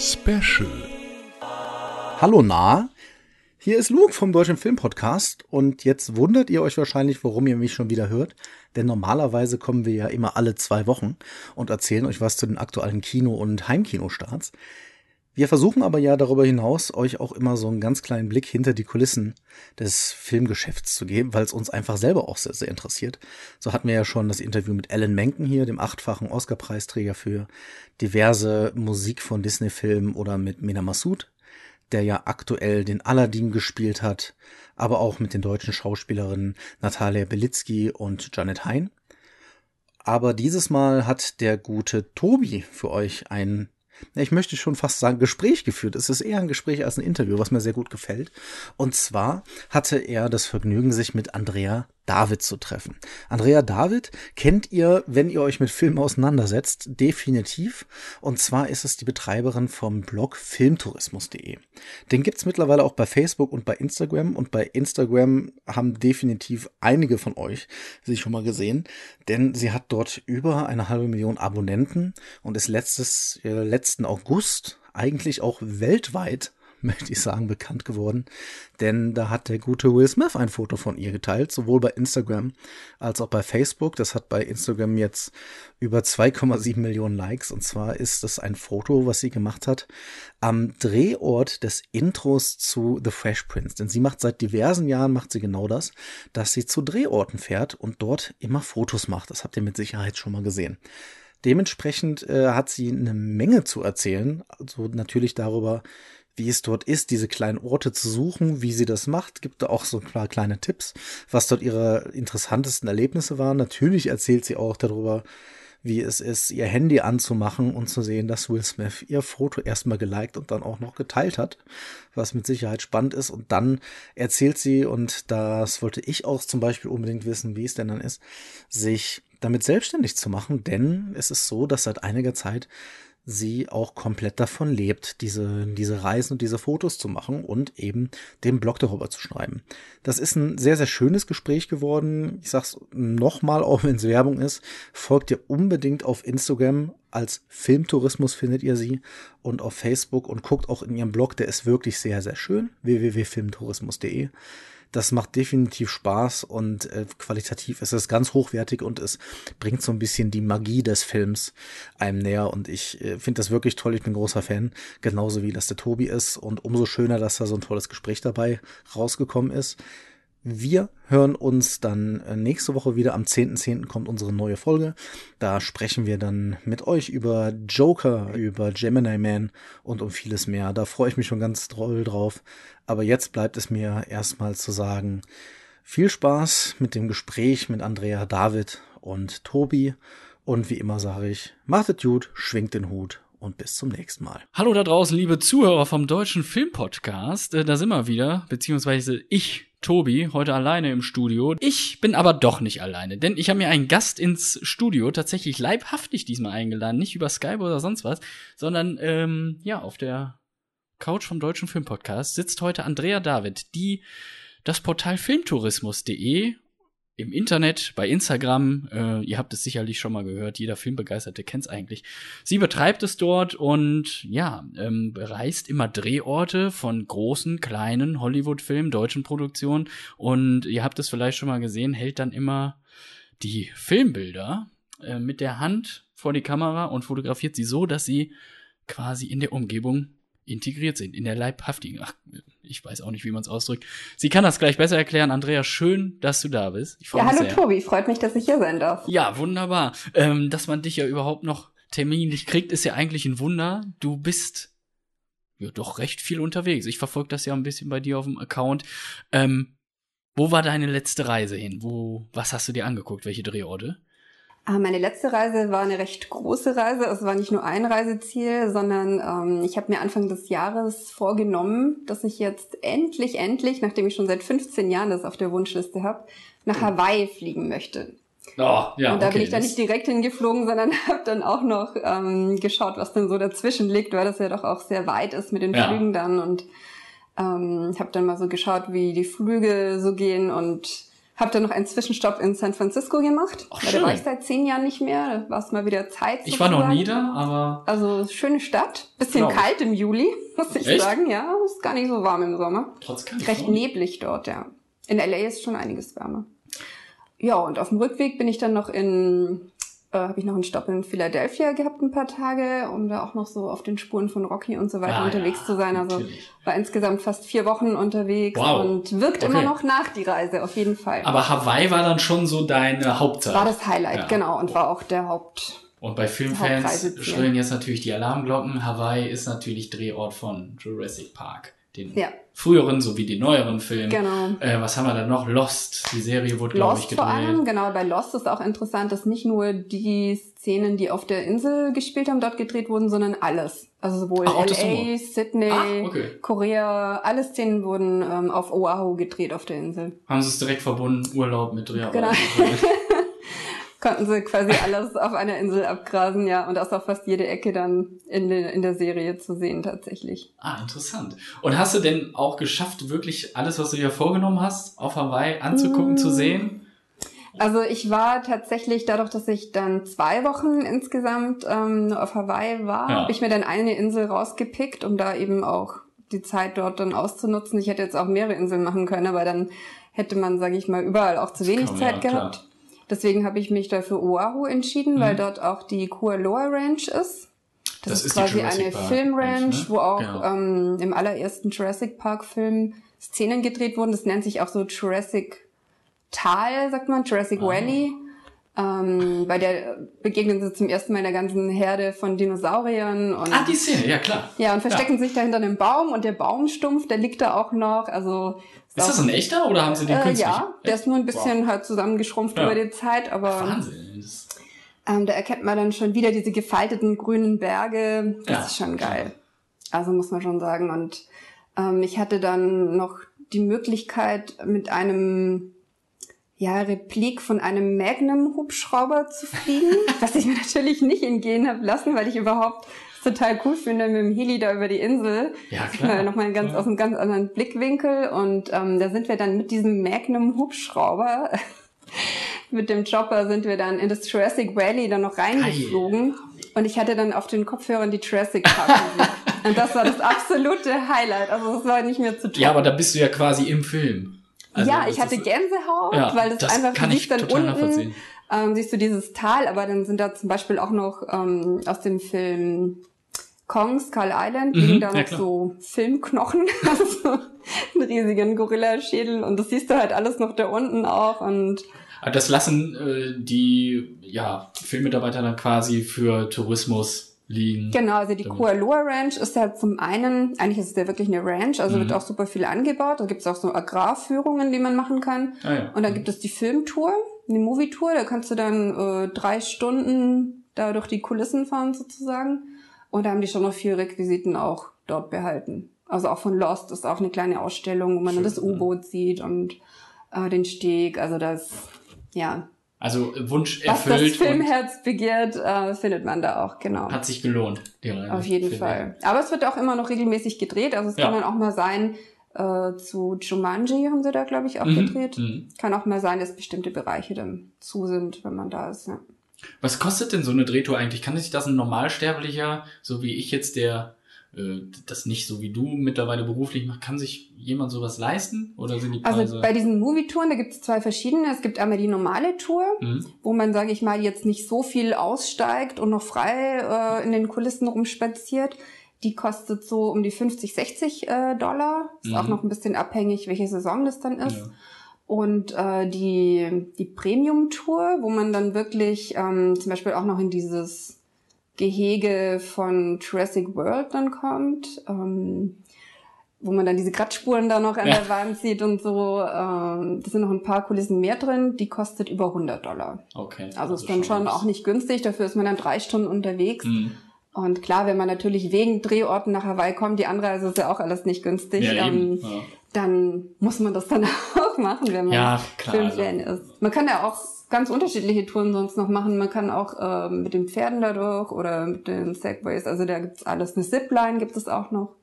Special. Hallo nah, hier ist Luke vom Deutschen Filmpodcast und jetzt wundert ihr euch wahrscheinlich, warum ihr mich schon wieder hört, denn normalerweise kommen wir ja immer alle zwei Wochen und erzählen euch was zu den aktuellen Kino- und Heimkinostarts. Wir versuchen aber ja darüber hinaus, euch auch immer so einen ganz kleinen Blick hinter die Kulissen des Filmgeschäfts zu geben, weil es uns einfach selber auch sehr, sehr interessiert. So hatten wir ja schon das Interview mit Alan Menken hier, dem achtfachen Oscar-Preisträger für diverse Musik von Disney-Filmen oder mit Mina Massoud, der ja aktuell den Aladdin gespielt hat, aber auch mit den deutschen Schauspielerinnen Natalia Belitzky und Janet Hein. Aber dieses Mal hat der gute Tobi für euch ein ich möchte schon fast sagen, Gespräch geführt. Es ist eher ein Gespräch als ein Interview, was mir sehr gut gefällt. Und zwar hatte er das Vergnügen, sich mit Andrea David zu treffen. Andrea David kennt ihr, wenn ihr euch mit Filmen auseinandersetzt, definitiv. Und zwar ist es die Betreiberin vom Blog filmtourismus.de. Den gibt's mittlerweile auch bei Facebook und bei Instagram. Und bei Instagram haben definitiv einige von euch sich schon mal gesehen, denn sie hat dort über eine halbe Million Abonnenten und ist letztes, äh, letzten August eigentlich auch weltweit möchte ich sagen, bekannt geworden. Denn da hat der gute Will Smith ein Foto von ihr geteilt, sowohl bei Instagram als auch bei Facebook. Das hat bei Instagram jetzt über 2,7 Millionen Likes. Und zwar ist das ein Foto, was sie gemacht hat am Drehort des Intros zu The Fresh Prince. Denn sie macht seit diversen Jahren, macht sie genau das, dass sie zu Drehorten fährt und dort immer Fotos macht. Das habt ihr mit Sicherheit schon mal gesehen. Dementsprechend äh, hat sie eine Menge zu erzählen. Also natürlich darüber, wie es dort ist, diese kleinen Orte zu suchen, wie sie das macht, gibt da auch so ein paar kleine Tipps, was dort ihre interessantesten Erlebnisse waren. Natürlich erzählt sie auch darüber, wie es ist, ihr Handy anzumachen und zu sehen, dass Will Smith ihr Foto erstmal geliked und dann auch noch geteilt hat, was mit Sicherheit spannend ist. Und dann erzählt sie, und das wollte ich auch zum Beispiel unbedingt wissen, wie es denn dann ist, sich damit selbstständig zu machen, denn es ist so, dass seit einiger Zeit sie auch komplett davon lebt, diese, diese Reisen und diese Fotos zu machen und eben den Blog darüber zu schreiben. Das ist ein sehr, sehr schönes Gespräch geworden. Ich sag's nochmal, auch wenn es Werbung ist. Folgt ihr unbedingt auf Instagram. Als Filmtourismus findet ihr sie und auf Facebook und guckt auch in ihrem Blog. Der ist wirklich sehr, sehr schön. www.filmtourismus.de. Das macht definitiv Spaß und äh, qualitativ ist es ganz hochwertig und es bringt so ein bisschen die Magie des Films einem näher. Und ich äh, finde das wirklich toll. Ich bin großer Fan, genauso wie das der Tobi ist. Und umso schöner, dass da so ein tolles Gespräch dabei rausgekommen ist. Wir hören uns dann äh, nächste Woche wieder. Am 10.10. .10. kommt unsere neue Folge. Da sprechen wir dann mit euch über Joker, über Gemini Man und um vieles mehr. Da freue ich mich schon ganz doll drauf. Aber jetzt bleibt es mir erstmal zu sagen, viel Spaß mit dem Gespräch mit Andrea, David und Tobi. Und wie immer sage ich, macht es gut, schwingt den Hut und bis zum nächsten Mal. Hallo da draußen, liebe Zuhörer vom Deutschen Filmpodcast. Äh, da sind wir wieder, beziehungsweise ich Tobi heute alleine im Studio. Ich bin aber doch nicht alleine, denn ich habe mir einen Gast ins Studio tatsächlich leibhaftig diesmal eingeladen, nicht über Skype oder sonst was, sondern ähm, ja auf der Couch vom Deutschen Filmpodcast sitzt heute Andrea David, die das Portal filmtourismus.de im Internet, bei Instagram, äh, ihr habt es sicherlich schon mal gehört, jeder Filmbegeisterte kennt es eigentlich. Sie betreibt es dort und ja, ähm, bereist immer Drehorte von großen, kleinen Hollywood-Filmen, deutschen Produktionen und ihr habt es vielleicht schon mal gesehen, hält dann immer die Filmbilder äh, mit der Hand vor die Kamera und fotografiert sie so, dass sie quasi in der Umgebung integriert sind, in der leibhaftigen. Ach, ich weiß auch nicht, wie man es ausdrückt. Sie kann das gleich besser erklären. Andrea, schön, dass du da bist. Ich ja, hallo sehr. Tobi, freut mich, dass ich hier sein darf. Ja, wunderbar. Ähm, dass man dich ja überhaupt noch terminlich kriegt, ist ja eigentlich ein Wunder. Du bist ja doch recht viel unterwegs. Ich verfolge das ja ein bisschen bei dir auf dem Account. Ähm, wo war deine letzte Reise hin? Wo, was hast du dir angeguckt? Welche Drehorte? Ah, meine letzte Reise war eine recht große Reise. Es war nicht nur ein Reiseziel, sondern ähm, ich habe mir Anfang des Jahres vorgenommen, dass ich jetzt endlich, endlich, nachdem ich schon seit 15 Jahren das auf der Wunschliste habe, nach Hawaii fliegen möchte. Oh, ja, und da okay, bin ich dann nicht direkt hingeflogen, sondern habe dann auch noch ähm, geschaut, was denn so dazwischen liegt, weil das ja doch auch sehr weit ist mit den ja. Flügen dann und ähm, habe dann mal so geschaut, wie die Flüge so gehen und Hab dann noch einen Zwischenstopp in San Francisco gemacht. Ach, weil da war schön. ich seit zehn Jahren nicht mehr. Da war es mal wieder Zeit. Ich war noch nie da, aber Also schöne Stadt. Bisschen ich. kalt im Juli, muss ich Echt? sagen. Ja, ist gar nicht so warm im Sommer. trotzdem. Recht neblig dort, ja. In LA ist schon einiges wärmer. Ja, und auf dem Rückweg bin ich dann noch in, äh, habe ich noch einen Stopp in Philadelphia gehabt, ein paar Tage, um da auch noch so auf den Spuren von Rocky und so weiter Ah, unterwegs ja, zu sein. Also natürlich. war insgesamt fast vier Wochen unterwegs Wow. und wirkt Okay. immer noch nach die Reise, auf jeden Fall. Aber Hawaii war dann schon so deine Hauptzeit. war das Highlight, Ja. genau, und war auch der Haupt. Und bei Filmfans schrillen jetzt natürlich die Alarmglocken. Hawaii ist natürlich Drehort von Jurassic Park. Den Ja. früheren sowie den neueren Film. Genau. Äh, was haben wir da noch? Lost. Die Serie wurde, glaube ich, Lost gedreht. vor allem, genau, bei Lost ist auch interessant, dass nicht nur die Szenen, die auf der Insel gespielt haben, dort gedreht wurden, sondern alles. Also sowohl Ach, LA. Sydney, Ah, okay. Korea, alle Szenen wurden ähm, auf Oahu gedreht auf der Insel. Haben sie es direkt verbunden, Urlaub mit Dreharbeiten. Genau. Konnten sie quasi alles auf einer Insel abgrasen, ja, und das ist auch fast jede Ecke dann in, der in der Serie zu sehen tatsächlich. ah, interessant. Und hast du denn auch geschafft, wirklich alles, was du dir vorgenommen hast, auf Hawaii anzugucken, Mm. zu sehen? Also ich war tatsächlich, dadurch, dass ich dann zwei Wochen insgesamt ähm, auf Hawaii war, Ja. habe ich mir dann eine Insel rausgepickt, um da eben auch die Zeit dort dann auszunutzen. Ich hätte jetzt auch mehrere Inseln machen können, aber dann hätte man, sage ich mal, überall auch zu wenig man, Zeit ja, gehabt. Deswegen habe ich mich da für Oahu entschieden, weil Mhm. dort auch die Kualoa Ranch ist. Das, Das ist, ist quasi eine Filmranch, Ranch, ne? wo auch Genau. ähm, im allerersten Jurassic Park Film Szenen gedreht wurden. Das nennt sich auch so Jurassic Tal, sagt man, Jurassic Ah. Valley. Ähm, bei der begegnen sie zum ersten Mal einer ganzen Herde von Dinosauriern und Ah, die Szene, ja klar. ja und verstecken sich da hinter einem Baum und der Baumstumpf, der liegt da auch noch. Also Ist das ein echter oder haben sie den äh, künstlich? ja, der ist nur ein bisschen halt zusammengeschrumpft Ja. über die Zeit, aber Wahnsinn. Ähm, da erkennt man dann schon wieder diese gefalteten grünen Berge. Das Ja. ist schon geil. Also muss man schon sagen. Und ähm, ich hatte dann noch die Möglichkeit, mit einem ja, Replik von einem Magnum-Hubschrauber zu fliegen, was ich mir natürlich nicht entgehen habe lassen, weil ich überhaupt total cool finde mit dem Heli da über die Insel. Ja, klar. Nochmal ganz aus einem ganz anderen Blickwinkel. Und ähm, da sind wir dann mit diesem Magnum-Hubschrauber mit dem Chopper sind wir dann in das Jurassic Valley dann noch reingeflogen. Und ich hatte dann auf den Kopfhörern die Jurassic Park. Und das war das absolute Highlight. Also das war nicht mehr zu tun. ja, aber da bist du ja quasi im Film. Also, ja, ich hatte ist- Gänsehaut, Ja, weil das, das einfach, kann ich dann unten, ähm, siehst du dieses Tal, aber dann sind da zum Beispiel auch noch ähm, aus dem Film Kong, Skull Island, Mhm, liegen da ja, noch klar. so Filmknochen, also so einen riesigen Gorillaschädel und das siehst du halt alles noch da unten auch und Aber das lassen äh, die ja, Filmmitarbeiter dann quasi für Tourismus liegen. Genau, also die Kualoa Ranch ist ja zum einen, eigentlich ist es ja wirklich eine Ranch, also Mhm. wird auch super viel angebaut. Da gibt es auch so Agrarführungen, die man machen kann. Ah, ja. Und dann gibt es die Filmtour, die Movie-Tour, da kannst du dann äh, drei Stunden da durch die Kulissen fahren sozusagen. Und da haben die schon noch viel Requisiten auch dort behalten. Also auch von Lost ist auch eine kleine Ausstellung, wo man dann Schön, das ja. U-Boot sieht und äh, den Steg. Also das, ja, Also Wunsch was das erfüllt Filmherz begehrt, äh, findet man da auch, genau. hat sich gelohnt. Die Reise, Auf jeden Fall. Aber es wird auch immer noch regelmäßig gedreht. Also es Ja. kann dann auch mal sein, äh, zu Jumanji haben sie da, glaube ich, auch Mhm, gedreht. mhm. Kann auch mal sein, dass bestimmte Bereiche dann zu sind, wenn man da ist. Ja. Was kostet denn so eine Drehtour eigentlich? Kann sich das ein Normalsterblicher, so wie ich jetzt, der das nicht so wie du mittlerweile beruflich macht, kann sich jemand sowas leisten? Oder sind die Preise? Also bei diesen Movie-Touren, da gibt es zwei verschiedene. Es gibt einmal die normale Tour, Mhm. wo man, sage ich mal, jetzt nicht so viel aussteigt und noch frei äh, in den Kulissen rumspaziert. Die kostet so um die 50, 60 äh, Dollar. Ist Mhm. auch noch ein bisschen abhängig, welche Saison das dann ist. Ja. Und äh, die, die Premium-Tour, wo man dann wirklich ähm, zum Beispiel auch noch in dieses Gehege von Jurassic World dann kommt, ähm, wo man dann diese Kratzspuren da noch an Ja. der Wand sieht und so. Ähm, da sind noch ein paar Kulissen mehr drin. Die kostet über 100 Dollar. Okay. Also ist dann schon auch nicht günstig. Dafür ist man dann drei Stunden unterwegs. Mhm. Und klar, wenn man natürlich wegen Drehorten nach Hawaii kommt, die Anreise ist ja auch alles nicht günstig. Ja, ähm, Ja. dann muss man das dann auch machen, wenn man Ja, klar, Filmfan ist. Man kann ja auch ganz unterschiedliche Touren sonst noch machen. Man kann auch ähm, mit den Pferden da durch oder mit den Segways. Also da gibt's alles. Eine Zipline gibt es auch noch.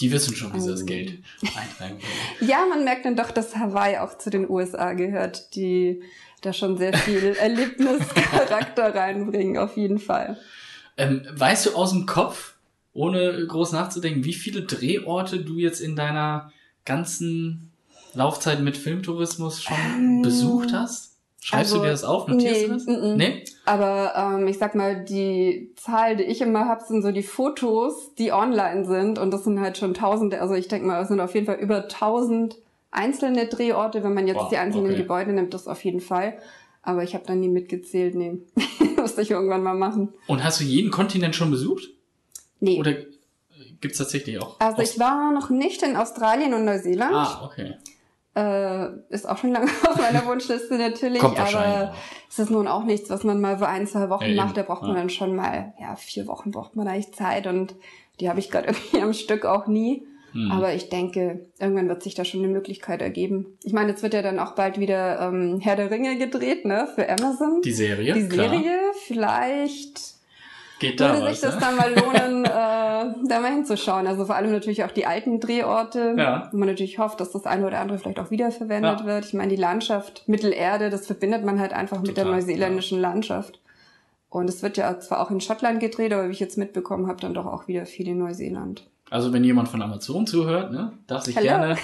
Die wissen schon, wie sie das Geld eintreiben können. Ja, man merkt dann doch, dass Hawaii auch zu den USA gehört, die da schon sehr viel Erlebnischarakter reinbringen, auf jeden Fall. Ähm, weißt du aus dem Kopf, ohne groß nachzudenken, wie viele Drehorte du jetzt in deiner ganzen Laufzeit mit Filmtourismus schon ähm, besucht hast? Schreibst also, du dir das auf? Notierst nee, du das? N -n. Nee? Aber ähm, ich sag mal, die Zahl, die ich immer hab, sind so die Fotos, die online sind. Und das sind halt schon tausende. Also ich denke mal, es sind auf jeden Fall über tausend einzelne Drehorte. Wenn man jetzt wow, die einzelnen okay. Gebäude nimmt, das auf jeden Fall. Aber ich habe dann nie mitgezählt. Nee, musste ich irgendwann mal machen. Und hast du jeden Kontinent schon besucht? Nee. Oder gibt's tatsächlich auch? Also ich war noch nicht in Australien und Neuseeland. Ah, okay. Äh, ist auch schon lange auf meiner Wunschliste natürlich, Kommt aber es ist nun auch nichts, was man mal für ein, zwei Wochen ja, macht. Da braucht man ja. dann schon mal, ja, vier Wochen braucht man eigentlich Zeit und die habe ich gerade irgendwie am Stück auch nie. Hm. Aber ich denke, irgendwann wird sich da schon eine Möglichkeit ergeben. Ich meine, jetzt wird ja dann auch bald wieder ähm, Herr der Ringe gedreht, ne, für Amazon. Die Serie. Die Serie, klar. vielleicht Geht da würde was, sich das ne? dann mal lohnen, äh, da mal hinzuschauen. Also vor allem natürlich auch die alten Drehorte, ja. wo man natürlich hofft, dass das eine oder andere vielleicht auch wiederverwendet ja. wird. Ich meine, die Landschaft Mittelerde, das verbindet man halt einfach Total, mit der neuseeländischen ja. Landschaft. Und es wird ja zwar auch in Schottland gedreht, aber wie ich jetzt mitbekommen habe, dann doch auch wieder viel in Neuseeland. Also wenn jemand von Amazon zuhört, ne, darf sich Hello. gerne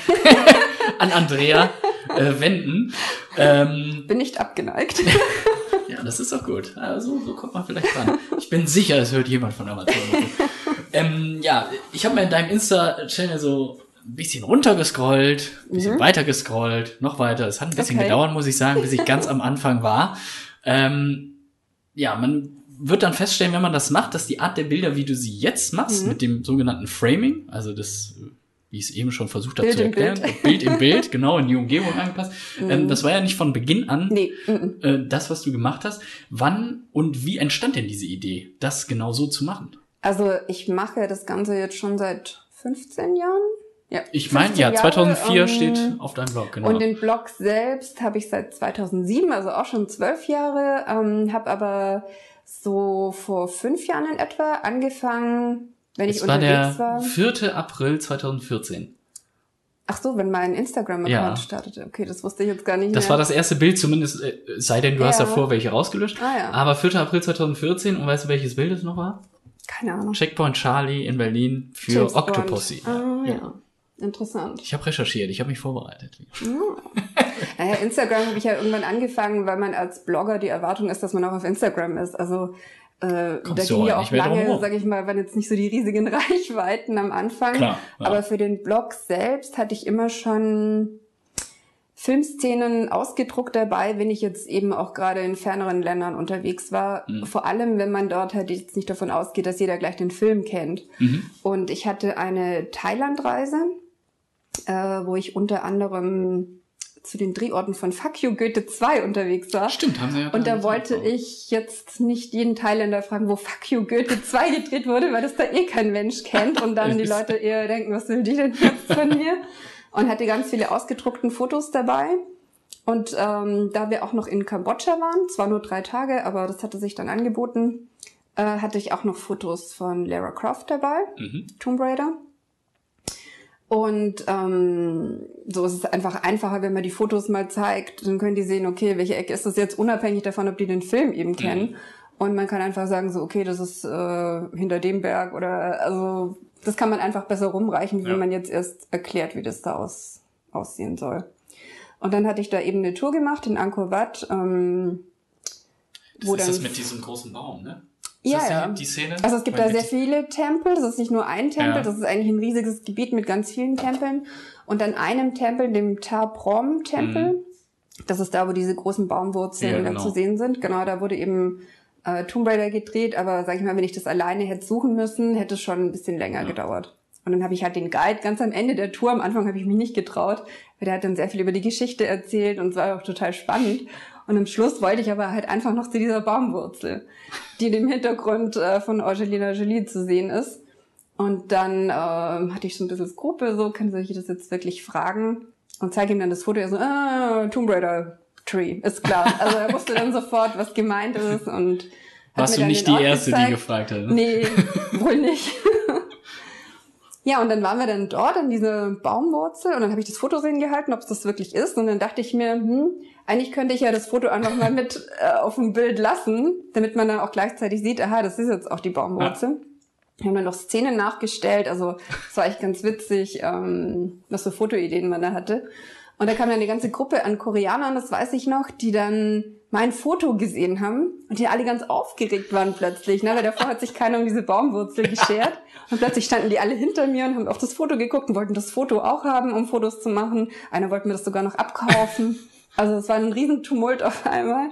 an Andrea äh, wenden. Ähm, Bin nicht abgeneigt. Ja, das ist doch gut. Also, so kommt man vielleicht ran. Ich bin sicher, es hört jemand von Amazon. ähm, ja, ich habe mir in deinem Insta-Channel so ein bisschen runtergescrollt, ein bisschen mhm. weiter gescrollt, noch weiter. Es hat ein bisschen okay. gedauert, muss ich sagen, bis ich ganz am Anfang war. Ähm, ja, man wird dann feststellen, wenn man das macht, dass die Art der Bilder, wie du sie jetzt machst, mhm. mit dem sogenannten Framing, also das wie ich es eben schon versucht habe zu erklären. Bild. Bild im Bild, genau, in die Umgebung angepasst. Mhm. Ähm, das war ja nicht von Beginn an nee. äh, das, was du gemacht hast. Wann und wie entstand denn diese Idee, das genau so zu machen? Also ich mache das Ganze jetzt schon seit 15 Jahren. Ja, ich meine, ja, 2004 Jahre, steht ähm, auf deinem Blog, genau. Und den Blog selbst habe ich seit 2007, also auch schon zwölf Jahre, ähm, habe aber so vor fünf Jahren in etwa angefangen, wenn ich es war der war. 4. April 2014. Ach so, wenn mein Instagram-Account ja. startete. Okay, das wusste ich jetzt gar nicht Das mehr. war das erste Bild, zumindest, äh, sei denn, du ja. hast davor welche rausgelöscht. Ah, ja. Aber 4. April 2014, und weißt du, welches Bild es noch war? Keine Ahnung. Checkpoint Charlie in Berlin für James Octopussy. Ah, ja. ja. Interessant. Ich habe recherchiert, ich habe mich vorbereitet. Ja. naja, Instagram habe ich ja irgendwann angefangen, weil man als Blogger die Erwartung ist, dass man auch auf Instagram ist. Also äh, da ging ja auch lange, sage ich mal, waren jetzt nicht so die riesigen Reichweiten am Anfang. Klar, ja. Aber für den Blog selbst hatte ich immer schon Filmszenen ausgedruckt dabei, wenn ich jetzt eben auch gerade in ferneren Ländern unterwegs war. Mhm. Vor allem, wenn man dort halt jetzt nicht davon ausgeht, dass jeder gleich den Film kennt. Mhm. Und ich hatte eine Thailandreise, äh, wo ich unter anderem zu den Drehorten von Fuck You Goethe 2 unterwegs war. Stimmt, haben sie ja. Und da wollte ich jetzt nicht jeden Thailänder fragen, wo Fuck You Goethe 2 gedreht wurde, weil das da eh kein Mensch kennt und dann die Leute eher denken, was will die denn jetzt von mir? Und hatte ganz viele ausgedruckten Fotos dabei. Und ähm, da wir auch noch in Kambodscha waren, zwar nur drei Tage, aber das hatte sich dann angeboten, äh, hatte ich auch noch Fotos von Lara Croft dabei, mhm. Tomb Raider. Und ähm, so ist es einfach einfacher, wenn man die Fotos mal zeigt, dann können die sehen, okay, welche Ecke ist das jetzt, unabhängig davon, ob die den Film eben mhm. kennen. Mhm. Und man kann einfach sagen, so, okay, das ist äh, hinter dem Berg oder also das kann man einfach besser rumreichen, wie ja. man jetzt erst erklärt, wie das da aus, aussehen soll. Und dann hatte ich da eben eine Tour gemacht in Angkor Wat. Ähm, das wo ist das mit diesem großen Baum, ne? Ja, ja. Die, Szene? Also es gibt da sehr viele Tempel. Das ist nicht nur ein Tempel, ja. das ist eigentlich ein riesiges Gebiet mit ganz vielen Tempeln. Und an einem Tempel, dem Ta-Prom-Tempel, mhm. das ist da, wo diese großen Baumwurzeln ja, genau. zu sehen sind. Genau, da wurde eben äh, Tomb Raider gedreht. Aber sag ich mal, wenn ich das alleine hätte suchen müssen, hätte es schon ein bisschen länger ja. gedauert. Und dann habe ich halt den Guide ganz am Ende der Tour, am Anfang habe ich mich nicht getraut, weil der hat dann sehr viel über die Geschichte erzählt und es war auch total spannend. Und am Schluss wollte ich aber halt einfach noch zu dieser Baumwurzel, die im Hintergrund äh, von Angelina Jolie zu sehen ist. Und dann äh, hatte ich so ein bisschen Skrupel, so, kann ich das jetzt wirklich fragen? Und zeige ihm dann das Foto, er so, ah, Tomb Raider Tree, ist klar. Also er wusste dann sofort, was gemeint ist und Warst du nicht die Erste, gezeigt. die gefragt hat? Nee, wohl nicht. Ja, und dann waren wir dann dort an dieser Baumwurzel und dann habe ich das Foto sehen gehalten, ob es das wirklich ist. Und dann dachte ich mir, hm, eigentlich könnte ich ja das Foto einfach mal mit äh, auf dem Bild lassen, damit man dann auch gleichzeitig sieht, aha, das ist jetzt auch die Baumwurzel. Ja. Wir haben dann noch Szenen nachgestellt, also es war echt ganz witzig, ähm, was für Fotoideen man da hatte. Und da kam dann eine ganze Gruppe an Koreanern, das weiß ich noch, die dann mein Foto gesehen haben und die alle ganz aufgeregt waren plötzlich, ne? weil davor hat sich keiner um diese Baumwurzel geschert. Und plötzlich standen die alle hinter mir und haben auf das Foto geguckt und wollten das Foto auch haben, um Fotos zu machen. Einer wollte mir das sogar noch abkaufen. Also es war ein Riesentumult auf einmal.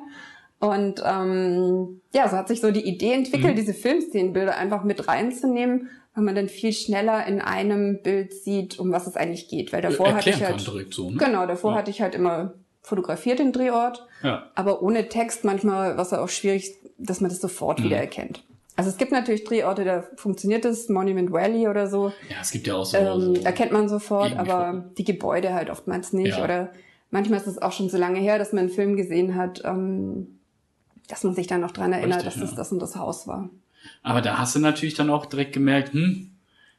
Und ähm, ja, so hat sich so die Idee entwickelt, mhm. diese Filmszenenbilder einfach mit reinzunehmen, weil man dann viel schneller in einem Bild sieht, um was es eigentlich geht. Weil davor hatte ich halt so, ne? genau, davor ja. hatte ich halt immer fotografiert den Drehort, ja. aber ohne Text manchmal was auch schwierig, dass man das sofort mhm. wieder erkennt. Also es gibt natürlich Drehorte, da funktioniert das, Monument Valley oder so. Ja, es gibt ja auch so. Ähm, so erkennt man sofort, aber die Gebäude halt oftmals nicht. Ja. Oder manchmal ist es auch schon so lange her, dass man einen Film gesehen hat, ähm, dass man sich dann noch dran erinnert, Richtig, dass ja. das das und das Haus war. Aber da hast du natürlich dann auch direkt gemerkt, hm,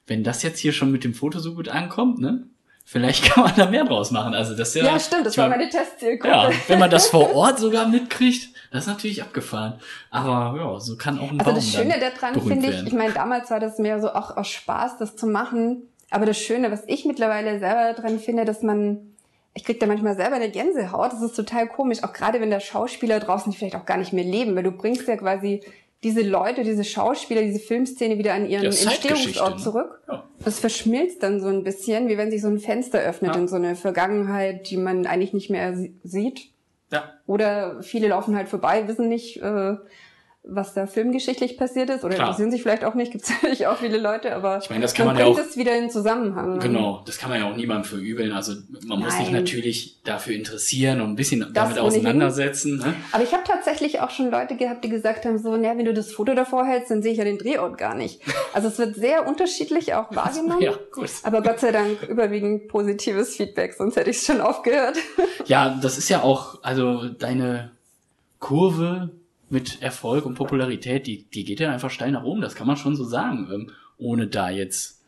wenn das jetzt hier schon mit dem Foto so gut ankommt, ne? Vielleicht kann man da mehr draus machen. Also das ja, ja stimmt, das war meine Testzielgruppe. Ja, wenn man das vor Ort sogar mitkriegt, das ist natürlich abgefahren. Aber ja, so kann auch ein Also Baum das Schöne daran finde ich, ich meine, damals war das mehr so auch aus Spaß, das zu machen. Aber das Schöne, was ich mittlerweile selber daran finde, dass man ich krieg da manchmal selber eine Gänsehaut. Das ist total komisch, auch gerade wenn da Schauspieler draußen die vielleicht auch gar nicht mehr leben, weil du bringst ja quasi diese Leute, diese Schauspieler, diese Filmszene wieder an ihren ja, Entstehungsort ne? zurück. Ja. Das verschmilzt dann so ein bisschen, wie wenn sich so ein Fenster öffnet ja. in so eine Vergangenheit, die man eigentlich nicht mehr sieht. Ja. Oder viele laufen halt vorbei, wissen nicht, äh, was da filmgeschichtlich passiert ist oder Klar. interessieren sich vielleicht auch nicht, gibt es natürlich auch viele Leute, aber ich meine, das kann man, man ja auch das wieder in Zusammenhang. Genau, das kann man ja auch niemandem verübeln. Also man muss Nein. sich natürlich dafür interessieren und ein bisschen das damit auseinandersetzen. Ne? Aber ich habe tatsächlich auch schon Leute gehabt, die gesagt haben, so, naja, wenn du das Foto davor hältst, dann sehe ich ja den Drehort gar nicht. Also es wird sehr unterschiedlich auch wahrgenommen. ja, gut. Aber Gott sei Dank überwiegend positives Feedback, sonst hätte ich es schon aufgehört. ja, das ist ja auch, also deine Kurve mit Erfolg und Popularität, die, die geht ja einfach steil nach oben, das kann man schon so sagen, ähm, ohne da jetzt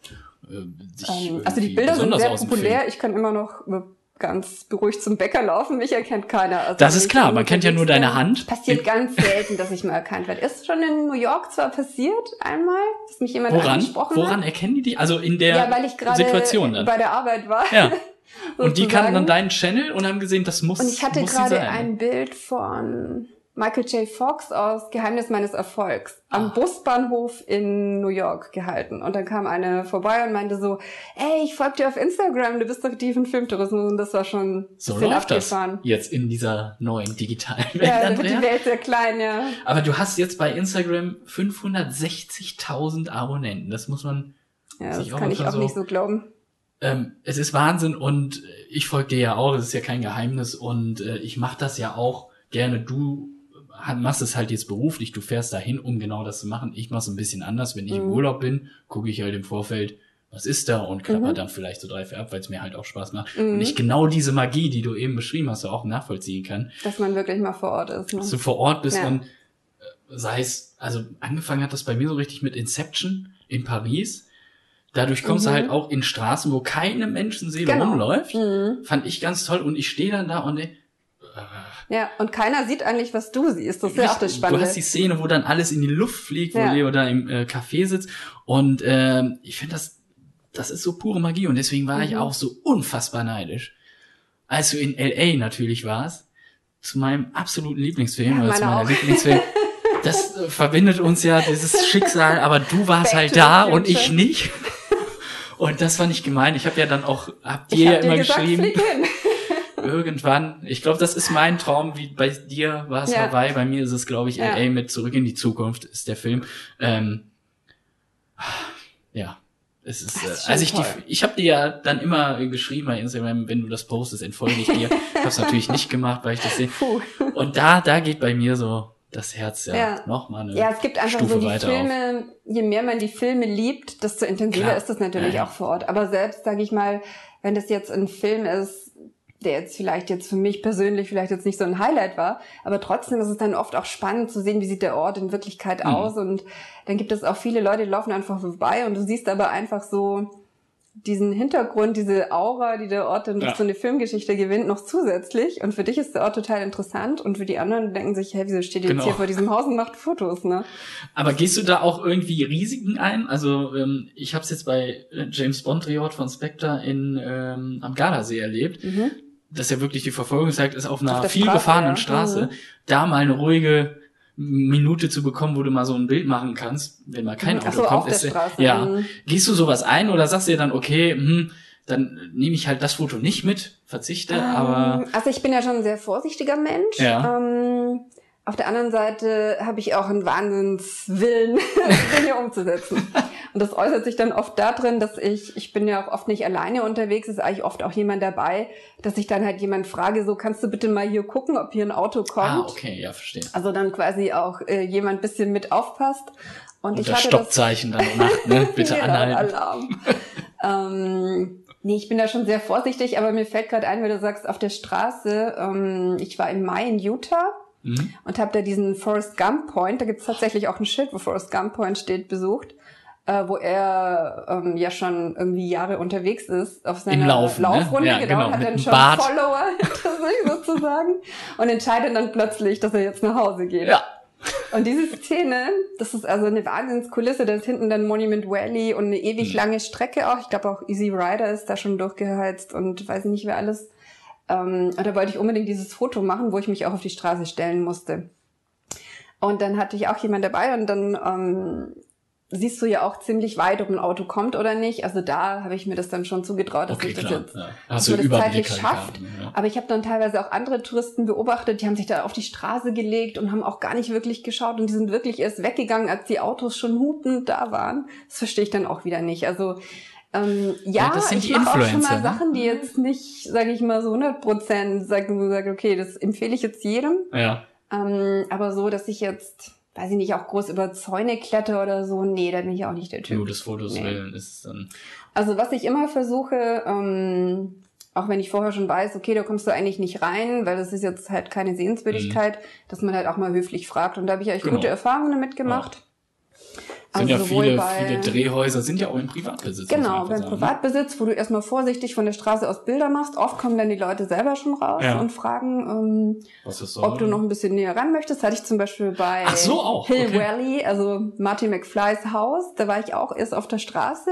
äh, sich ähm, Also die Bilder sind sehr populär, ich kann immer noch äh, ganz beruhigt zum Bäcker laufen, mich erkennt keiner. Also das ist klar, man kennt ja nur deine Hand. Passiert ganz selten, dass ich mal erkannt werde. Ist schon in New York zwar passiert einmal, dass mich jemand woran, angesprochen woran hat. Woran erkennen die dich? Also in der ja, weil ich Situation dann? bei der Arbeit war. Ja. und die kannten dann deinen Channel und haben gesehen, das muss Und ich hatte gerade ein Bild von Michael J. Fox aus Geheimnis meines Erfolgs am ah. Busbahnhof in New York gehalten. Und dann kam eine vorbei und meinte so, ey, ich folge dir auf Instagram, du bist doch die von Filmtourismus. Und das war schon so läuft abgefahren. das jetzt in dieser neuen digitalen Welt, Ja, da wird die Welt sehr klein, ja. Aber du hast jetzt bei Instagram 560.000 Abonnenten. Das muss man ja, sich das auch kann ich auch so, nicht so glauben. Ähm, es ist Wahnsinn und ich folge dir ja auch, es ist ja kein Geheimnis und äh, ich mache das ja auch gerne. Du machst es halt jetzt beruflich, du fährst dahin, um genau das zu machen. Ich mache es ein bisschen anders. Wenn ich mhm. im Urlaub bin, gucke ich halt im Vorfeld, was ist da und klapper mhm. dann vielleicht so drei, vier ab, weil es mir halt auch Spaß macht. Mhm. Und ich genau diese Magie, die du eben beschrieben hast, auch nachvollziehen kann. Dass man wirklich mal vor Ort ist. Ne? Dass du vor Ort bist ja. und äh, sei es, also angefangen hat das bei mir so richtig mit Inception in Paris. Dadurch kommst mhm. du halt auch in Straßen, wo keine Menschenseele genau. rumläuft. Mhm. Fand ich ganz toll. Und ich stehe dann da und ja, und keiner sieht eigentlich, was du siehst. Das ist ja auch das Spannende. Du hast die Szene, wo dann alles in die Luft fliegt, wo ja. Leo da im äh, Café sitzt. Und äh, ich finde das, das ist so pure Magie. Und deswegen war mhm. ich auch so unfassbar neidisch. Als du in L.A. natürlich warst, zu meinem absoluten Lieblingsfilm, ja, oder zu meiner auch. Lieblingsfilm. Das äh, verbindet uns ja, dieses Schicksal, aber du warst Back halt da und ich nicht. Und das fand ich gemein. Ich habe ja dann auch, hab dir ja immer gesagt, geschrieben irgendwann, ich glaube, das ist mein Traum, wie bei dir war es ja. Hawaii, bei mir ist es, glaube ich, ja. LA mit Zurück in die Zukunft ist der Film. Ähm, ja, es ist, ist äh, also ich, die, ich habe dir ja dann immer geschrieben bei Instagram, wenn du das postest, entfolge ich dir. ich habe es natürlich nicht gemacht, weil ich das sehe. Und da, da geht bei mir so das Herz ja, ja. noch mal eine Ja, es gibt einfach Stufe so die Filme, auf. je mehr man die Filme liebt, desto intensiver Klar. ist das natürlich ja. auch vor Ort. Aber selbst, sage ich mal, wenn das jetzt ein Film ist, der jetzt vielleicht jetzt für mich persönlich vielleicht jetzt nicht so ein Highlight war, aber trotzdem ist es dann oft auch spannend zu sehen, wie sieht der Ort in Wirklichkeit mhm. aus und dann gibt es auch viele Leute, die laufen einfach vorbei und du siehst aber einfach so, diesen Hintergrund, diese Aura, die der Ort dann durch Ja. so eine Filmgeschichte gewinnt, noch zusätzlich. Und für dich ist der Ort total interessant und für die anderen denken sich, hey, wieso steht ihr Genau. jetzt hier vor diesem Haus und macht Fotos, ne? Aber gehst du da auch irgendwie Risiken ein? Also ähm, ich habe es jetzt bei äh, James Bond Drehort von Spectre in ähm, am Gardasee erlebt, Mhm. Dass ja wirklich die Verfolgungsjagd ist auf einer Auf viel Straße, befahrenen ja. Straße. Mhm. Da mal eine ruhige Minute zu bekommen, wo du mal so ein Bild machen kannst, wenn mal kein Auto so, kommt. ist, ja- Straße. Ja. Mhm. Gehst du sowas ein oder sagst du dir dann, okay, hm, dann nehme ich halt das Foto nicht mit, verzichte, aber Ähm, also ich bin ja schon ein sehr vorsichtiger Mensch. Ja. Ähm, auf der anderen Seite habe ich auch einen Wahnsinnswillen, Dinge umzusetzen. Und das äußert sich dann oft darin, dass ich, ich bin ja auch oft nicht alleine unterwegs, ist eigentlich oft auch jemand dabei, dass ich dann halt jemand frage, so kannst du bitte mal hier gucken, ob hier ein Auto kommt. ah, okay, ja, verstehe. Also dann quasi auch äh, jemand bisschen mit aufpasst. Und, Und ich das hatte das Stoppzeichen dann macht, ne? Bitte Genau, anhalten. Alarm. ähm, nee, ich bin da schon sehr vorsichtig, aber mir fällt gerade ein, wenn du sagst, auf der Straße, ähm, ich war im Mai in Utah Mhm. und habe da diesen Forrest Gump Point, da gibt's tatsächlich auch ein Schild, wo Forrest Gump Point steht, besucht, äh, wo er ähm, ja schon irgendwie Jahre unterwegs ist auf seiner Laufen, ne? Laufrunde, Ja, genau, genau, und hat dann schon Bart. Follower sozusagen und entscheidet dann plötzlich, dass er jetzt nach Hause geht. Ja. Und diese Szene, das ist also eine Wahnsinnskulisse, da ist hinten dann Monument Valley und eine ewig Mhm. lange Strecke auch. Ich glaube auch Easy Rider ist da schon durchgeheizt und weiß nicht wer alles. Ähm, und da wollte ich unbedingt dieses Foto machen, wo ich mich auch auf die Straße stellen musste. Und dann hatte ich auch jemand dabei und dann ähm, siehst du ja auch ziemlich weit, ob ein Auto kommt oder nicht. Also da habe ich mir das dann schon zugetraut, dass Okay, ich das klar. jetzt Ja. man das zeitlich halt schafft. ja. Aber ich habe dann teilweise auch andere Touristen beobachtet, die haben sich da auf die Straße gelegt und haben auch gar nicht wirklich geschaut und die sind wirklich erst weggegangen, als die Autos schon hupend da waren. Das verstehe ich dann auch wieder nicht. Also ähm, ja, Ja, das sind ich mache auch schon mal ne? Sachen, die jetzt nicht, sage ich mal, so 100 Prozent sagen, wo ich sage, okay, das empfehle ich jetzt jedem. Ja. Ähm, aber so, dass ich jetzt, weiß ich nicht, auch groß über Zäune kletter oder so, nee, da bin ich auch nicht der Typ. Nur des Fotos Nee. willen ist es dann. Also was ich immer versuche, ähm, auch wenn ich vorher schon weiß, okay, da kommst du eigentlich nicht rein, weil das ist jetzt halt keine Sehenswürdigkeit, dass man halt auch mal höflich fragt. Und da habe ich eigentlich Mhm. Genau. gute Erfahrungen damit gemacht. Sind ja sowohl viele, viele Drehhäuser sind ja auch im Privatbesitz. Genau, beim ne? Privatbesitz, wo du erstmal vorsichtig von der Straße aus Bilder machst, oft kommen dann die Leute selber schon raus Ja. und fragen, ähm, ob du noch ein bisschen näher ran möchtest. Hatte ich zum Beispiel bei so, Hill okay. Valley, also Marty McFlys Haus. Da war ich auch erst auf der Straße.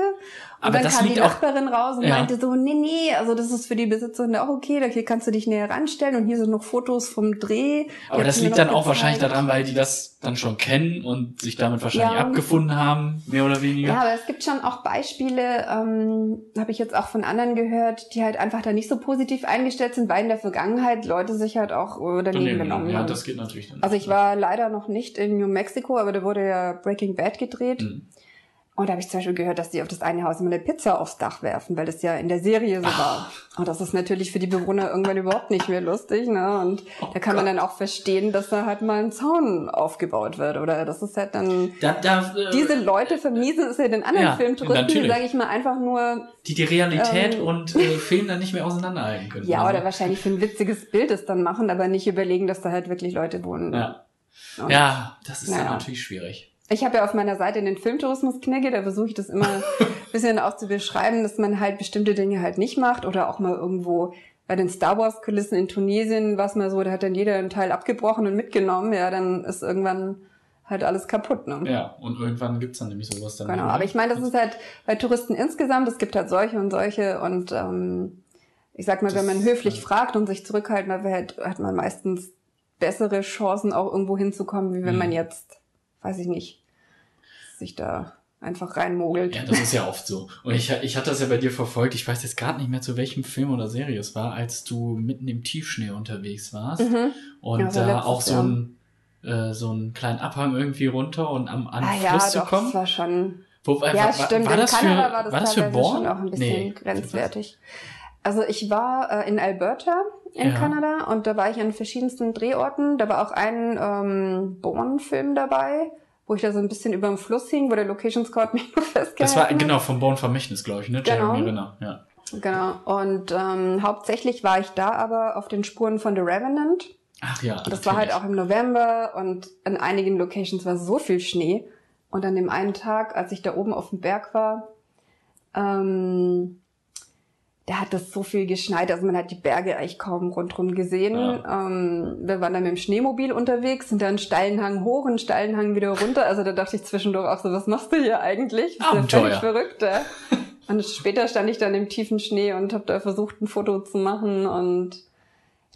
Und Aber dann das kam die liegt auch- Nachbarin raus und Ja. meinte so, nee, nee, also das ist für die Besitzerin auch okay, da hier kannst du dich näher ranstellen und hier sind noch Fotos vom Dreh. Aber das liegt dann auch wahrscheinlich daran, weil die das dann schon kennen und sich damit wahrscheinlich Ja. abgefunden haben, mehr oder weniger. Ja, aber es gibt schon auch Beispiele, ähm, habe ich jetzt auch von anderen gehört, die halt einfach da nicht so positiv eingestellt sind, weil in der Vergangenheit Leute sich halt auch äh, daneben Daneben genommen ja, haben. das geht natürlich dann. Also ich war leider noch nicht in New Mexico, aber da wurde ja Breaking Bad gedreht. Mhm. Und da habe ich zum Beispiel gehört, dass die auf das eine Haus immer eine Pizza aufs Dach werfen, weil das ja in der Serie so war. Und das ist natürlich für die Bewohner irgendwann überhaupt nicht mehr lustig. Ne? Und Oh da kann man dann auch verstehen, dass da halt mal ein Zaun aufgebaut wird. Oder das ist halt dann... Da, da, äh, Diese Leute vermiesen es ja den anderen Ja, Filmtouristen, die, sage ich mal, einfach nur... die die Realität ähm, und äh, Film dann nicht mehr auseinanderhalten können. Ja, Also, oder wahrscheinlich für ein witziges Bild es dann machen, aber nicht überlegen, dass da halt wirklich Leute wohnen. Ja. Und- ja, das ist dann Naja. natürlich schwierig. Ich habe ja auf meiner Seite den Filmtourismus knigge, da versuche ich das immer ein bisschen auch zu beschreiben, dass man halt bestimmte Dinge halt nicht macht oder auch mal irgendwo bei den Star Wars Kulissen in Tunesien war es mal so, da hat dann jeder einen Teil abgebrochen und mitgenommen, ja, dann ist irgendwann halt alles kaputt, ne? Ja, und irgendwann gibt's dann nämlich sowas dann. Genau, wieder. aber ich meine, das ist halt bei Touristen insgesamt, es gibt halt solche und solche und ähm, ich sag mal, wenn man Das- höflich ja. fragt und sich zurückhalten hat, hat man meistens bessere Chancen, auch irgendwo hinzukommen, wie wenn Mhm. man jetzt, weiß ich nicht, sich da einfach reinmogelt. Ja, das ist ja oft so. Und ich, ich hatte das ja bei dir verfolgt. Ich weiß jetzt gerade nicht mehr, zu welchem Film oder Serie es war, als du mitten im Tiefschnee unterwegs warst Mhm. und Ja, da auch so ein äh, so einen kleinen Abhang irgendwie runter und am an Ah den ja, Fluss zu doch, kommen. das war schon. Wo, äh, Ja, war, stimmt. War in das Kanada für, war das, war das für Born? schon auch ein bisschen Nee. grenzwertig. Also ich war äh, in Alberta in Ja. Kanada und da war ich an verschiedensten Drehorten. Da war auch ein ähm, Bourne-Film dabei, wo ich da so ein bisschen über dem Fluss hing, wo der Location Scout mich nur festgehalten Das war genau vom Born Vermächtnis, glaube ich, ne? Genau. Jeremy Renner, ja. Genau. Und ähm, hauptsächlich war ich da aber auf den Spuren von The Revenant. Ach ja. Das war halt natürlich. auch im November und an einigen Locations war so viel Schnee. Und an dem einen Tag, als ich da oben auf dem Berg war, Ähm, da hat es so viel geschneit, also man hat die Berge eigentlich kaum rundherum gesehen. Ja. Ähm, wir waren dann mit dem Schneemobil unterwegs, sind dann einen steilen Hang hoch und einen steilen Hang wieder runter. Also da dachte ich zwischendurch auch so, was machst du hier eigentlich? Das ist ja völlig verrückt. Ja? Und später stand ich dann im tiefen Schnee und habe da versucht, ein Foto zu machen und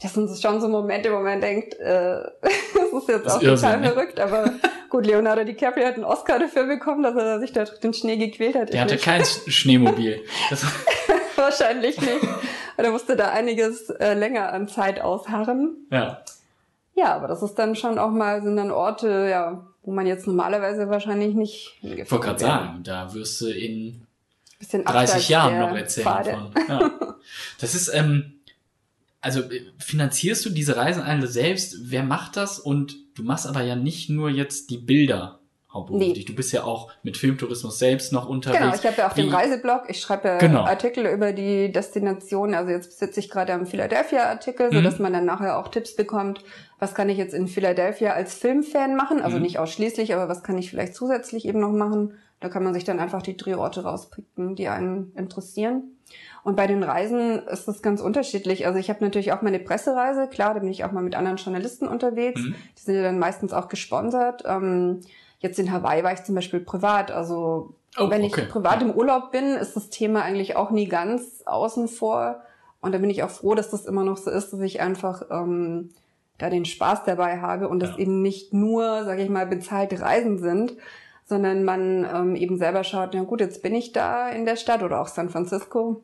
das sind schon so Momente, wo man denkt, äh, das ist jetzt das auch ist total verrückt, aber gut, Leonardo DiCaprio hat einen Oscar dafür bekommen, dass er sich da durch den Schnee gequält hat. Der hatte kein Schneemobil. Wahrscheinlich nicht. Er musste da einiges äh, länger an Zeit ausharren. Ja. Ja, aber das ist dann schon auch mal, sind dann Orte, ja, wo man jetzt normalerweise wahrscheinlich nicht Ich wollte gerade sagen, da wirst du in 30 Jahren noch erzählen Pfade. von. Ja. Das ist, ähm, also äh, finanzierst du diese Reisen alle selbst? Wer macht das? Und du machst aber ja nicht nur jetzt die Bilder hauptberuflich. Nee. Du bist ja auch mit Filmtourismus selbst noch unterwegs. Genau, ich habe ja auch Wie? den Reiseblog. Ich schreibe ja genau. Artikel über die Destination. Also jetzt sitze ich gerade am Philadelphia-Artikel, mhm. so dass man dann nachher auch Tipps bekommt. Was kann ich jetzt in Philadelphia als Filmfan machen? Also mhm. nicht ausschließlich, aber was kann ich vielleicht zusätzlich eben noch machen? Da kann man sich dann einfach die Drehorte rauspicken, die einen interessieren. Und bei den Reisen ist es ganz unterschiedlich. Also ich habe natürlich auch meine Pressereise, klar, da bin ich auch mal mit anderen Journalisten unterwegs. Mhm. Die sind ja dann meistens auch gesponsert. Ähm, jetzt in Hawaii war ich zum Beispiel privat. Also oh, wenn ich okay. privat im Urlaub bin, ist das Thema eigentlich auch nie ganz außen vor. Und da bin ich auch froh, dass das immer noch so ist, dass ich einfach ähm, da den Spaß dabei habe und ja. das eben nicht nur, sage ich mal, bezahlte Reisen sind, sondern man ähm, eben selber schaut, na gut, jetzt bin ich da in der Stadt oder auch San Francisco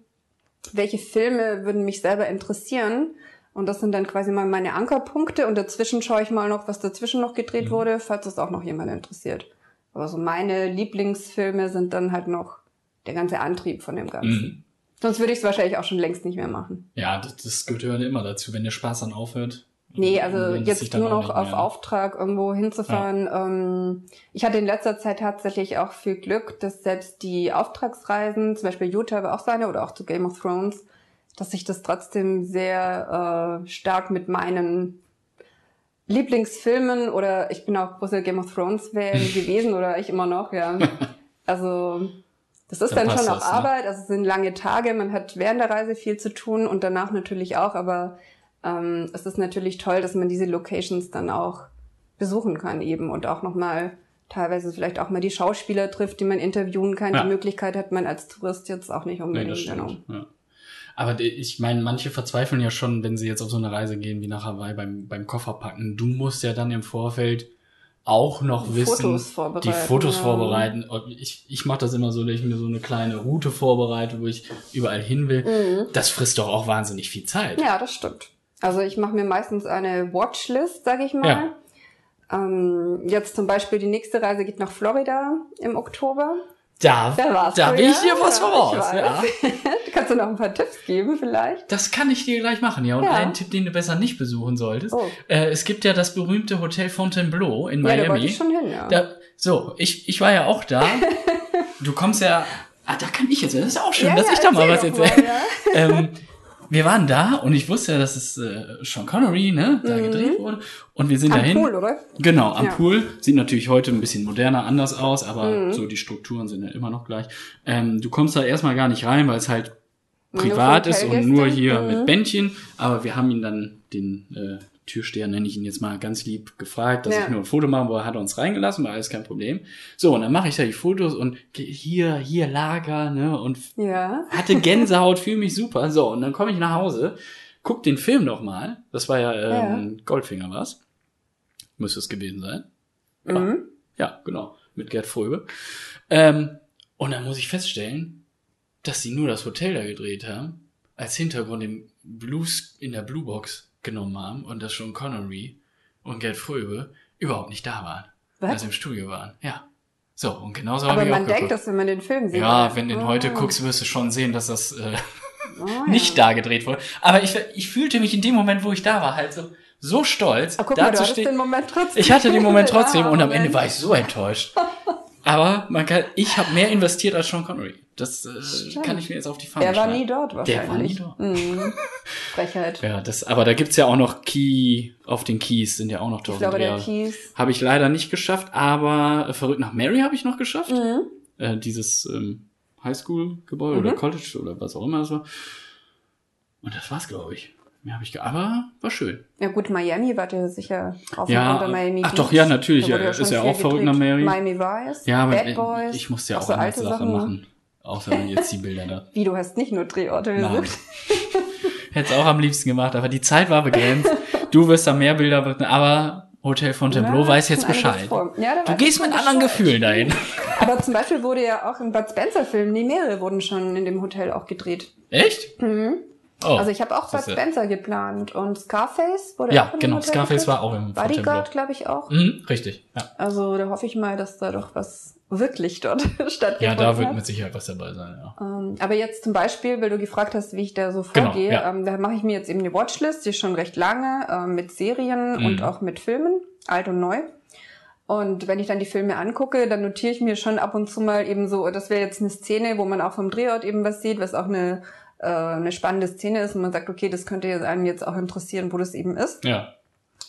welche Filme würden mich selber interessieren. Und das sind dann quasi mal meine Ankerpunkte und dazwischen schaue ich mal noch, was dazwischen noch gedreht mhm. wurde, falls es auch noch jemand interessiert. Aber so meine Lieblingsfilme sind dann halt noch der ganze Antrieb von dem Ganzen. Mhm. Sonst würde ich es wahrscheinlich auch schon längst nicht mehr machen. Ja, das, das gehört immer dazu. Wenn der Spaß dann aufhört, Nee, also jetzt nur noch auf Auftrag irgendwo hinzufahren. Ja. Ähm, ich hatte in letzter Zeit tatsächlich auch viel Glück, dass selbst die Auftragsreisen, zum Beispiel Utah war auch seine oder auch zu Game of Thrones, dass sich das trotzdem sehr äh, stark mit meinen Lieblingsfilmen oder ich bin auch großer Game of Thrones Fan gewesen oder ich immer noch, ja. Also das ist dann, dann schon auch das, ne? Arbeit, also es sind lange Tage, man hat während der Reise viel zu tun und danach natürlich auch, aber ähm, es ist natürlich toll, dass man diese Locations dann auch besuchen kann eben und auch nochmal teilweise vielleicht auch mal die Schauspieler trifft, die man interviewen kann. Ja. Die Möglichkeit hat man als Tourist jetzt auch nicht unbedingt. Nee, genau. Ja. Aber ich meine, manche verzweifeln ja schon, wenn sie jetzt auf so eine Reise gehen wie nach Hawaii beim, beim Kofferpacken. Du musst ja dann im Vorfeld auch noch wissen, Fotos die Fotos ja. vorbereiten. Ich, ich mache das immer so, dass ich mir so eine kleine Route vorbereite, wo ich überall hin will. Mhm. Das frisst doch auch wahnsinnig viel Zeit. Ja, das stimmt. Also ich mache mir meistens eine Watchlist, sage ich mal. Ja. Ähm, jetzt zum Beispiel die nächste Reise geht nach Florida im Oktober. Da, da, da bin ich dir was voraus. Ja. Kannst du noch ein paar Tipps geben vielleicht? Das kann ich dir gleich machen, ja. Und ja. einen Tipp, den du besser nicht besuchen solltest. Oh. Äh, es gibt ja das berühmte Hotel Fontainebleau in Miami. Ja, da wollte ich schon hin, ja. Da, so, ich, ich war ja auch da. du kommst ja... Ah, da kann ich jetzt, das ist ja auch schön, ja, dass ich da mal was erzähle. ähm, wir waren da und ich wusste ja, dass es äh, Sean Connery, ne, da mhm. gedreht wurde. Und wir sind am dahin. Am Pool, oder? Genau, am ja. Pool. Sieht natürlich heute ein bisschen moderner, anders aus, aber mhm. so die Strukturen sind ja immer noch gleich. Ähm, du kommst da erstmal gar nicht rein, weil es halt privat ist und nur hier mhm. mit Bändchen. Aber wir haben ihn dann den äh, Türsteher, nenne ich ihn jetzt mal ganz lieb, gefragt, dass ja. ich nur ein Foto machen wollte, hat er uns reingelassen, war alles kein Problem. So, und dann mache ich da die Fotos und hier, hier Lager, ne, und ja. hatte Gänsehaut, fühle mich super. So, und dann komme ich nach Hause, guck den Film noch mal. Das war ja, ähm, ja. Goldfinger was. Müsste es gewesen sein. Ja, mhm. ja genau, mit Gerd Fröbe. Ähm, und dann muss ich feststellen, dass sie nur das Hotel da gedreht haben, als Hintergrund im Blues, in der Bluebox genommen haben und dass schon Connery und Gerd Fröbe überhaupt nicht da waren. Was? Also im Studio waren, ja. So, und genauso habe ich auch man denkt das, wenn man den Film sieht. Ja, wenn du den oh. heute guckst, wirst du schon sehen, dass das äh, oh, ja. nicht da gedreht wurde. Aber ich, ich fühlte mich in dem Moment, wo ich da war, halt so, so stolz. Ach, guck mal, du hattest den Moment trotzdem. Ich hatte den Moment trotzdem ja, und am Ende war ich so enttäuscht. Aber man kann, ich habe mehr investiert als Sean Connery. Das äh, kann ich mir jetzt auf die Fahne Der war nie dort wahrscheinlich. Der war nie dort. Mhm. Frechheit. ja, das, aber da gibt's ja auch noch Key, auf den Keys sind ja auch noch dort. Ich glaube, der Keys. Habe ich leider nicht geschafft, aber äh, Verrückt nach Mary habe ich noch geschafft. Mhm. Äh, dieses ähm, Highschool-Gebäude Mhm. oder College oder was auch immer es war. Und das war's, glaube ich. Mehr habe ich ge aber war schön. Ja gut, Miami wart ihr sicher auf Ja, oder Miami ach Beach. doch, ja, natürlich, ja, ist ja auch verrückt nach gedreht. Miami. Vice, Ja, aber Bad Boys. ich musste ja auch, so andere alte Sachen Sachen. machen. Außer jetzt die Bilder da. Wie, du hast nicht nur Drehorte besucht? Hätte es auch am liebsten gemacht, aber die Zeit war begrenzt. Du wirst da mehr Bilder berichten, aber Hotel Fontainebleau Ja, weiß jetzt Bescheid. Ja, Du gehst mit anderen. Gefühlen dahin. Aber zum Beispiel wurde ja auch im Bud Spencer-Film, die mehrere wurden schon in dem Hotel auch gedreht. Echt? Mhm. Oh. Also ich habe auch Bud. Spencer geplant und Scarface wurde auch ja, in dem genau. Hotel Scarface gedreht. war auch im. Bodyguard, glaube ich, auch. Mhm, richtig, ja. Also da hoffe ich mal, dass da doch was wirklich dort stattgefunden Ja, da wird hat. mit Sicherheit was dabei sein, ja. Ähm, aber jetzt zum Beispiel, weil du gefragt hast, wie ich da so Genau, vorgehe, ja. ähm, da mache ich mir jetzt eben eine Watchlist, die ist schon recht lange, ähm, mit Serien Mhm. und auch mit Filmen, alt und neu. Und wenn ich dann die Filme angucke, dann notiere ich mir schon ab und zu mal eben so, das wäre jetzt eine Szene, wo man auch vom Drehort eben was sieht, was auch eine, äh, eine spannende Szene ist und man sagt, okay, das könnte einem jetzt auch interessieren, wo das eben ist. Ja,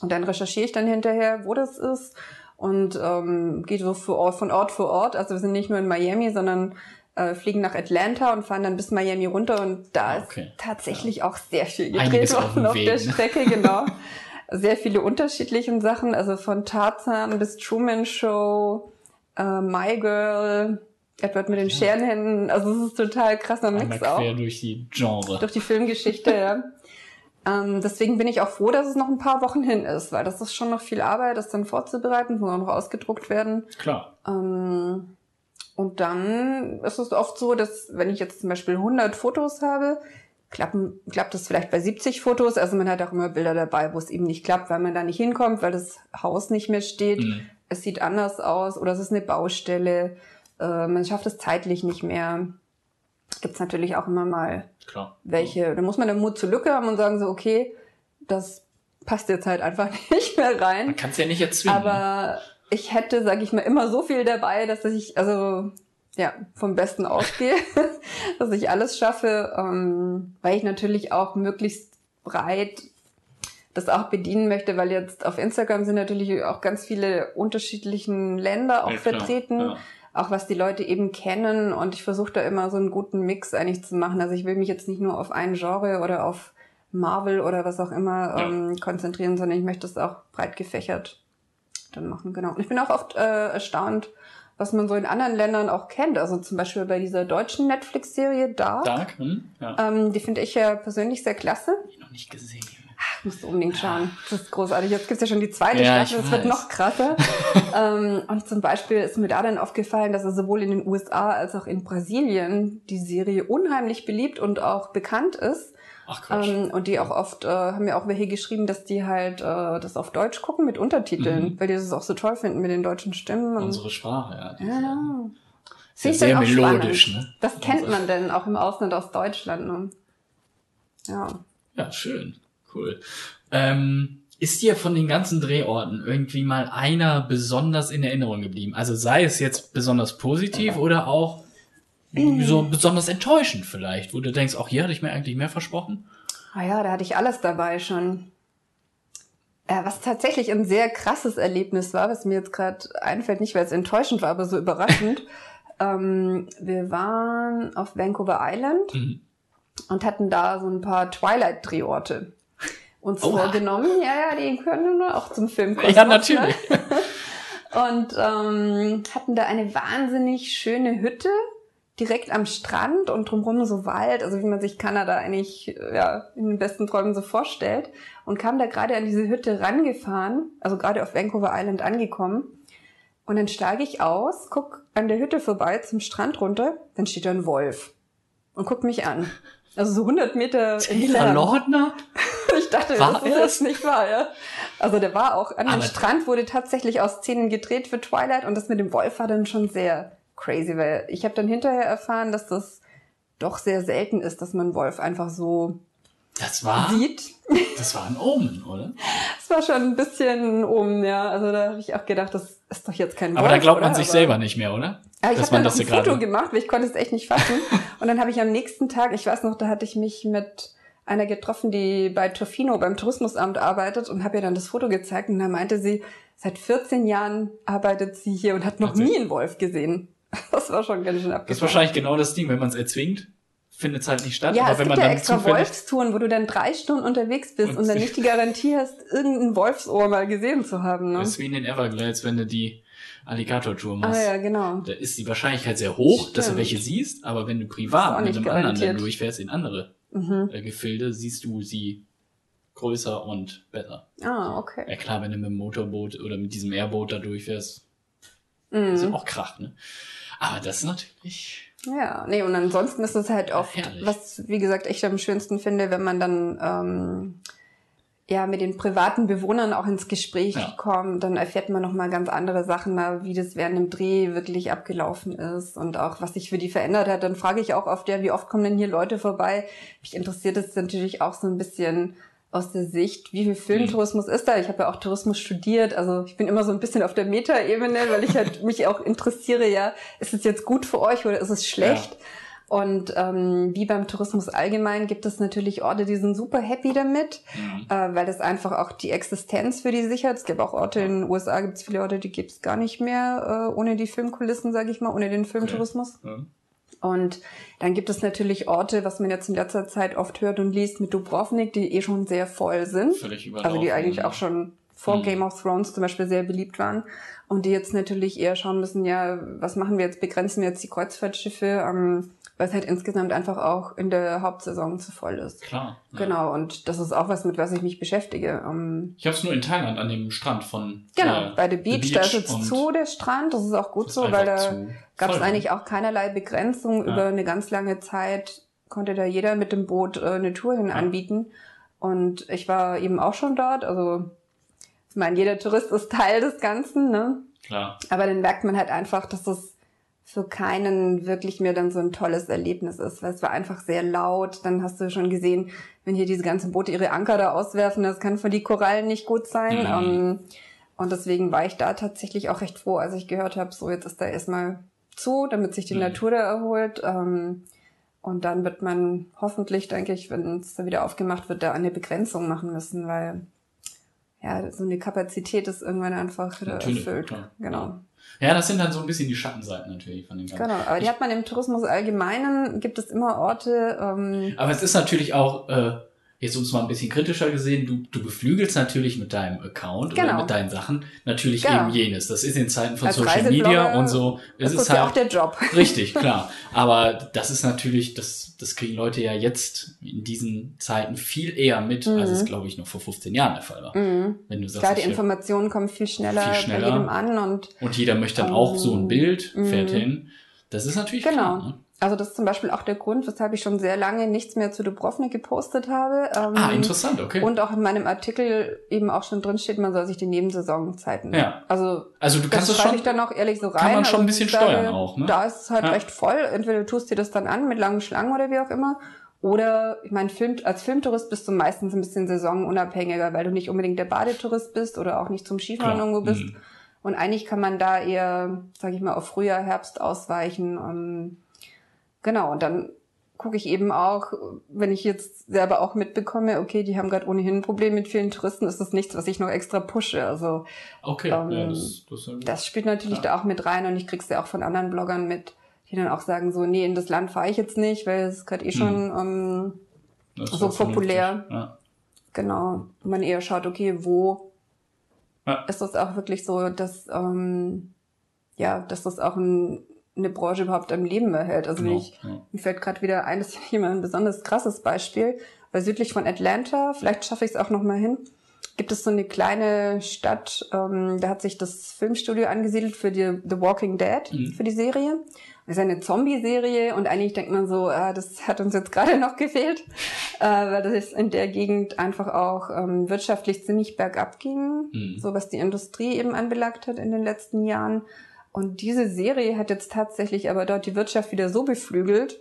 Und dann recherchiere ich dann hinterher, wo das ist und ähm, gehe so von Ort für Ort. Also wir sind nicht nur in Miami, sondern äh, fliegen nach Atlanta und fahren dann bis Miami runter und da Ah, okay. ist tatsächlich auch sehr viel gedreht auf worden dem auf der? Strecke, genau. sehr viele unterschiedliche Sachen, also von Tarzan bis Truman Show, äh, My Girl, Edward mit den Scherenhänden, also es ist total krasser einmal Mix auch quer durch die Genre. durch die Filmgeschichte, ja. Ähm, deswegen bin ich auch froh, dass es noch ein paar Wochen hin ist, weil das ist schon noch viel Arbeit, das dann vorzubereiten, muss auch noch ausgedruckt werden. Klar. Ähm, und dann ist es oft so, dass wenn ich jetzt zum Beispiel 100 Fotos habe, klappen, klappt es vielleicht bei 70 Fotos. Also man hat auch immer Bilder dabei, wo es eben nicht klappt, weil man da nicht hinkommt, weil das Haus nicht mehr steht. Mhm. Es sieht anders aus oder es ist eine Baustelle. Äh, man schafft es zeitlich nicht mehr. Gibt's natürlich auch immer mal Klar. welche, da muss man den Mut zur Lücke haben und sagen so, okay, das passt jetzt halt einfach nicht mehr rein. Man kann es ja nicht erzwingen. Aber ich hätte, sage ich mal, immer so viel dabei, dass ich, also ja, vom Besten ausgehe, dass ich alles schaffe, ähm, weil ich natürlich auch möglichst breit das auch bedienen möchte, weil jetzt auf Instagram sind natürlich auch ganz viele unterschiedlichen Länder auch Ja, klar. vertreten Ja. Auch was die Leute eben kennen und ich versuche da immer so einen guten Mix eigentlich zu machen. Also ich will mich jetzt nicht nur auf ein Genre oder auf Marvel oder was auch immer Ja. ähm, konzentrieren, sondern ich möchte es auch breit gefächert dann machen, genau. Und ich bin auch oft äh, erstaunt, was man so in anderen Ländern auch kennt. Also zum Beispiel bei dieser deutschen Netflix-Serie Dark. Dark? Hm? Ja. Ähm, die finde ich ja persönlich sehr klasse. Ich noch nicht gesehen. Musst du unbedingt schauen. Das ist großartig. Jetzt gibt's ja schon die zweite Ja, Staffel, das wird noch krasser. ähm, und zum Beispiel ist mir da dann aufgefallen, dass er sowohl in den USA als auch in Brasilien die Serie unheimlich beliebt und auch bekannt ist. Ach Quatsch. Ähm, und die auch oft, äh, haben mir auch welche geschrieben, dass die halt äh, das auf Deutsch gucken mit Untertiteln, Mhm. weil die das auch so toll finden mit den deutschen Stimmen. Unsere Sprache, ja. die ja, ja, ja ich sehr auch melodisch, spannend. ne? Das kennt Also- man denn auch im Ausland aus Deutschland. Ne? Ja. Ja, schön. Cool. Ähm, ist dir von den ganzen Drehorten irgendwie mal einer besonders in Erinnerung geblieben? Also sei es jetzt besonders positiv oder auch so besonders enttäuschend vielleicht, wo du denkst, auch hier hatte ich mir eigentlich mehr versprochen? Ah ja, da hatte ich alles dabei schon. Äh, was tatsächlich ein sehr krasses Erlebnis war, was mir jetzt gerade einfällt, nicht weil es enttäuschend war, aber so überraschend. ähm, wir waren auf Vancouver Island Mhm. und hatten da so ein paar Twilight-Drehorte uns Oha. vorgenommen. Ja, ja, die können wir auch zum Film Ja, natürlich. und ähm, hatten da eine wahnsinnig schöne Hütte direkt am Strand und drumherum so Wald, also wie man sich Kanada eigentlich ja, in den besten Träumen so vorstellt und kam da gerade an diese Hütte rangefahren, also gerade auf Vancouver Island angekommen und dann steige ich aus, guck an der Hütte vorbei zum Strand runter, dann steht da ein Wolf und guckt mich an. Also so 100 Meter Taylor entfernt. Lautner? Ich dachte, War das ist jetzt nicht wahr, ja. Also der war auch an dem Strand, wurde tatsächlich aus Szenen gedreht für Twilight und das mit dem Wolf war dann schon sehr crazy, weil ich habe dann hinterher erfahren, dass das doch sehr selten ist, dass man Wolf einfach so Das war, sieht. das war ein Omen, oder? Das war schon ein bisschen um, ja. Also da habe ich auch gedacht, das ist doch jetzt kein Wolf. Aber da glaubt man oder? sich Aber- selber nicht mehr, oder? Ja, ich habe dann noch das ein Foto gerade- gemacht, weil ich konnte es echt nicht fassen. und dann habe ich am nächsten Tag, ich weiß noch, da hatte ich mich mit einer getroffen, die bei Tofino beim Tourismusamt arbeitet und habe ihr dann das Foto gezeigt und da meinte sie, seit 14 Jahren arbeitet sie hier und hat noch nie einen Wolf gesehen. Das war schon ganz schön abgefahren. Das ist wahrscheinlich genau das Ding, wenn man es erzwingt, findet es halt nicht statt. Ja, aber es wenn gibt man ja dann extra Wolfstouren, wo du dann drei Stunden unterwegs bist und, Und dann nicht die Garantie hast, irgendein Wolfsohr mal gesehen zu haben. Ne? Das ist wie in den Everglades, wenn du die Alligator-Tour Ah machst. ja, genau. Da ist die Wahrscheinlichkeit sehr hoch, dass du Stimmt. welche siehst, aber wenn du privat mit einem anderen dann durchfährst in andere Mhm. äh, Gefilde, siehst du sie größer und besser. Ah, okay. Ja klar, wenn du mit dem Motorboot oder mit diesem Airboot da durchfährst, ist ja Mhm. auch Krach, ne? Aber das ist natürlich, Ja, nee, und ansonsten ist es halt oft, Herrlich. was, wie gesagt, ich am schönsten finde, wenn man dann ähm, ja mit den privaten Bewohnern auch ins Gespräch Ja. kommt, dann erfährt man nochmal ganz andere Sachen, wie das während dem Dreh wirklich abgelaufen ist und auch, was sich für die verändert hat. Dann frage ich auch oft, ja, wie oft kommen denn hier Leute vorbei? Mich interessiert es natürlich auch so ein bisschen aus der Sicht, wie viel Filmtourismus ist da? Ich habe ja auch Tourismus studiert, also ich bin immer so ein bisschen auf der Meta-Ebene, weil ich halt mich auch interessiere, ja, ist es jetzt gut für euch oder ist es schlecht? Und ähm, wie beim Tourismus allgemein gibt es natürlich Orte, die sind super happy damit, mhm. äh, weil das einfach auch die Existenz für die sichert. Es gibt auch Orte in den USA, gibt es viele Orte, die gibt es gar nicht mehr äh, ohne die Filmkulissen, sage ich mal, ohne den Filmtourismus. ja. Und dann gibt es natürlich Orte, was man jetzt in letzter Zeit oft hört und liest mit Dubrovnik, die eh schon sehr voll sind. völlig überlaufen. Also die eigentlich auch schon vor Mhm. Game of Thrones zum Beispiel sehr beliebt waren. Und die jetzt natürlich eher schauen müssen, ja, was machen wir jetzt? Begrenzen wir jetzt die Kreuzfahrtschiffe, ähm, weil es halt insgesamt einfach auch in der Hauptsaison zu voll ist. Klar. ja. Genau, und das ist auch was, mit was ich mich beschäftige. Ähm, Ich habe es nur in Thailand an dem Strand von genau, äh, bei The Beach, The da ist Beach jetzt zu, der Strand. Das ist auch gut so, weil da gab es eigentlich auch keinerlei Begrenzung. Ja. Über eine ganz lange Zeit konnte da jeder mit dem Boot äh, eine Tour hin Ja. anbieten. Und ich war eben auch schon dort. Also, ich meine, jeder Tourist ist Teil des Ganzen, ne? Klar. Aber dann merkt man halt einfach, dass es für keinen wirklich mehr dann so ein tolles Erlebnis ist, weil es war einfach sehr laut. Dann hast du schon gesehen, wenn hier diese ganzen Boote ihre Anker da auswerfen, das kann für die Korallen nicht gut sein. Mhm. Ähm, und deswegen war ich da tatsächlich auch recht froh, als ich gehört habe, so jetzt ist da erstmal zu, damit sich die Mhm. Natur da erholt. Ähm, und dann wird man hoffentlich, denke ich, wenn es da wieder aufgemacht wird, da eine Begrenzung machen müssen, weil ja, so eine Kapazität ist irgendwann einfach Natürlich, erfüllt. klar. Genau. Ja, das sind dann so ein bisschen die Schattenseiten natürlich von dem Ganzen. Genau, aber die hat man im Tourismus allgemeinen, gibt es immer Orte, ähm, Aber es ist natürlich auch, äh, jetzt uns mal ein bisschen kritischer gesehen, du, du beflügelst natürlich mit deinem Account oder Genau. mit deinen Sachen natürlich Genau. eben jenes. Das ist in Zeiten von Als Social Media und so. das Es ist ist ja auch halt der Job. richtig, klar. Aber das ist natürlich, das, das kriegen Leute ja jetzt in diesen Zeiten viel eher mit, als es, glaube ich, noch vor 15 Jahren der Fall war. Mhm. Wenn du sagst, Klar, die Informationen kommen viel schneller, Viel schneller. bei jedem an und und jeder möchte dann Ähm, auch so ein Bild, fährt mhm. hin. Das ist natürlich Genau. klar. Ne? Also das ist zum Beispiel auch der Grund, weshalb ich schon sehr lange nichts mehr zu Dubrovnik gepostet habe. Ähm, Ah, interessant, okay. Und auch in meinem Artikel eben auch schon drin steht, man soll sich die Nebensaisonzeiten. Ja. Also also du das kannst es schreibe schon, ich dann auch ehrlich so rein. kann man schon also ein bisschen sage, steuern auch, ne? Da ist es halt Ja. recht voll. Entweder du tust dir das dann an mit langen Schlangen oder wie auch immer. Oder, ich meine, Film, als Filmtourist bist du meistens ein bisschen saisonunabhängiger, weil du nicht unbedingt der Badetourist bist oder auch nicht zum Skifahren Klar. irgendwo bist. Mhm. Und eigentlich kann man da eher, sage ich mal, auf Frühjahr, Herbst ausweichen. Ähm, genau, und dann gucke ich eben auch, wenn ich jetzt selber auch mitbekomme, okay, die haben gerade ohnehin ein Problem mit vielen Touristen, ist das nichts, was ich noch extra pushe. Also Okay, Ähm, ja, das, das das spielt natürlich Ja. da auch mit rein und ich krieg's ja auch von anderen Bloggern mit, die dann auch sagen so, nee, in das Land fahre ich jetzt nicht, weil es ist gerade eh schon, ähm, Das ist so populär. Ja. genau, man eher schaut, okay, wo Ja. ist das auch wirklich so, dass, ähm, ja, dass das auch ein, eine Branche überhaupt am Leben erhält. Also Genau, ich, ja. mir fällt gerade wieder ein, das ist hier mal ein besonders krasses Beispiel, weil südlich von Atlanta, vielleicht schaffe ich es auch noch mal hin, gibt es so eine kleine Stadt, ähm, da hat sich das Filmstudio angesiedelt für die The Walking Dead, Mhm. für die Serie. Das ist eine Zombie-Serie und eigentlich denkt man so, ah, das hat uns jetzt gerade noch gefehlt, äh, weil das in der Gegend einfach auch ähm, wirtschaftlich ziemlich bergab ging, Mhm. so was die Industrie eben anbelangt hat in den letzten Jahren. Und diese Serie hat jetzt tatsächlich aber dort die Wirtschaft wieder so beflügelt.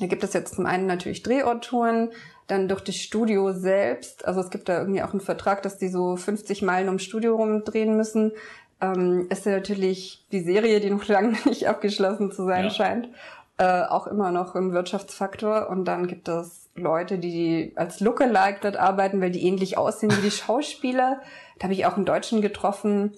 Da gibt es jetzt zum einen natürlich Drehorttouren, dann durch das Studio selbst. Also es gibt da irgendwie auch einen Vertrag, dass die so 50 Meilen ums Studio rumdrehen müssen. Ähm, ist ja natürlich die Serie, die noch lange nicht abgeschlossen zu sein Ja. scheint, äh, auch immer noch ein Wirtschaftsfaktor. Und dann gibt es Leute, die als Lookalike dort arbeiten, weil die ähnlich aussehen wie die Schauspieler. Da habe ich auch einen Deutschen getroffen,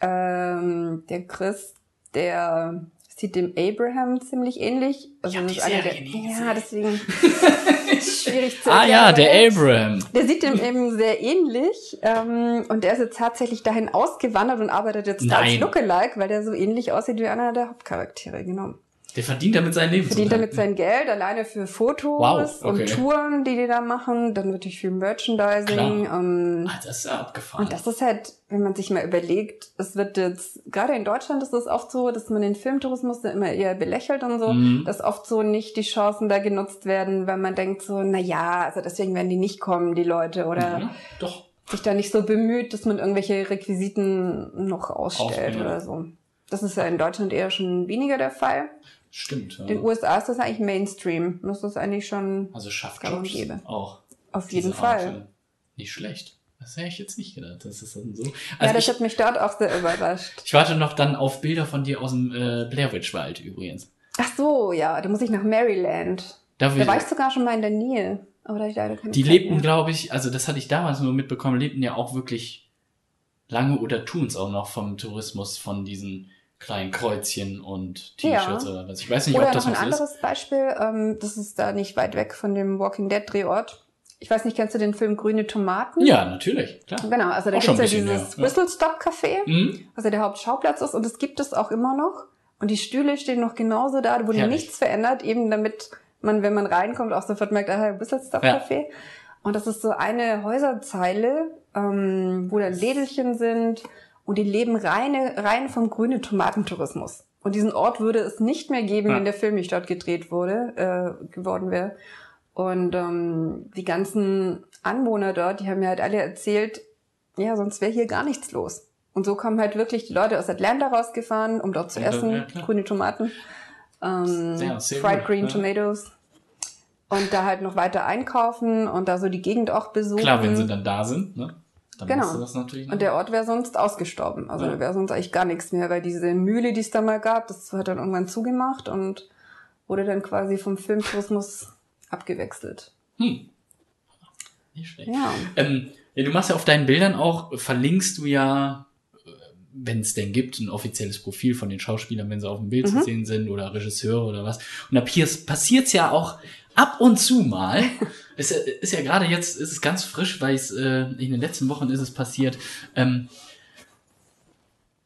ähm, der Chris, der sieht dem Abraham ziemlich ähnlich. Also hab das die ist einer der, ja, deswegen schwierig zu Ah ja, der er- Abraham. Der sieht dem eben sehr ähnlich ähm, und der ist jetzt tatsächlich dahin ausgewandert und arbeitet jetzt da als Nein. Lookalike, weil der so ähnlich aussieht wie einer der Hauptcharaktere, genau. Der verdient damit sein Leben. Verdient damit sein Geld alleine für Fotos Wow, okay. und Touren, die die da machen. Dann natürlich viel Merchandising. Ähm, Ah, das ist ja abgefahren. und das ist halt, wenn man sich mal überlegt, es wird jetzt, gerade in Deutschland ist es oft so, dass man den Filmtourismus immer eher belächelt und so, Mhm. dass oft so nicht die Chancen da genutzt werden, weil man denkt so, na ja, also deswegen werden die nicht kommen, die Leute, oder ja, doch. sich da nicht so bemüht, dass man irgendwelche Requisiten noch ausstellt Aufbringt. oder so. Das ist ja in Deutschland eher schon weniger der Fall. Stimmt. Ja. In den USA ist das eigentlich Mainstream. Das ist eigentlich schon also schafft Jobs gäbe. auch. auf jeden Fall. äh, Nicht schlecht. Das hätte ich jetzt nicht gedacht. Das ist dann so. ja, Also das ich, hat mich dort auch sehr überrascht. ich warte noch dann auf Bilder von dir aus dem äh, Blair Witch Wald übrigens. Ach so, ja, da muss ich nach Maryland. Da Da war ich sogar schon mal in der Nähe. Aber da ich leider keine die Zeit lebten, glaube ich, also das hatte ich damals nur mitbekommen, lebten ja auch wirklich lange oder tun es auch noch vom Tourismus von diesen kleinen Kreuzchen und T-Shirts Ja. oder was. Ich weiß nicht, Oder ob das noch ein was ist. anderes Beispiel, ähm, das ist da nicht weit weg von dem Walking Dead Drehort. Ich weiß nicht, kennst du den Film Grüne Tomaten? Ja, natürlich, klar. Genau, also da schon gibt's ja dieses ja. Whistle Stop Café, Mhm. was ja der Hauptschauplatz ist und das gibt es auch immer noch. Und die Stühle stehen noch genauso da, da wurde Herrlich. nichts verändert, eben damit man, wenn man reinkommt, auch sofort merkt, ah, Whistle Stop Ja. Café. Und das ist so eine Häuserzeile, ähm, wo dann Lädelchen sind und die leben reine, rein vom grünen Tomatentourismus. Und diesen Ort würde es nicht mehr geben, Ja. wenn der Film nicht dort gedreht wurde, äh, geworden wäre. Und ähm, die ganzen Anwohner dort, die haben mir halt alle erzählt, ja, sonst wäre hier gar nichts los. Und so kommen halt wirklich die Leute aus Atlanta rausgefahren, um dort zu Ja, essen, ja, grüne Tomaten, ähm, Ja, Fried gut, Green ja. Tomatoes. Und da halt noch weiter einkaufen und da so die Gegend auch besuchen. Klar, wenn sie dann da sind, ne? Dann Genau. du das natürlich Und der Ort wäre sonst ausgestorben. Also Ja. da wäre sonst eigentlich gar nichts mehr, weil diese Mühle, die es da mal gab, das hat dann irgendwann zugemacht und wurde dann quasi vom Filmtourismus abgewechselt. Hm. Nicht schlecht. Ja. Ähm, ja, du machst ja auf deinen Bildern auch, verlinkst du ja, wenn es denn gibt, ein offizielles Profil von den Schauspielern, wenn sie auf dem Bild Mhm. zu sehen sind oder Regisseure oder was. Und ab hier passiert's ja auch ab und zu mal. es ist ja- ist ja gerade jetzt, ist es ganz frisch, weil es äh, in den letzten Wochen ist es passiert. Ähm,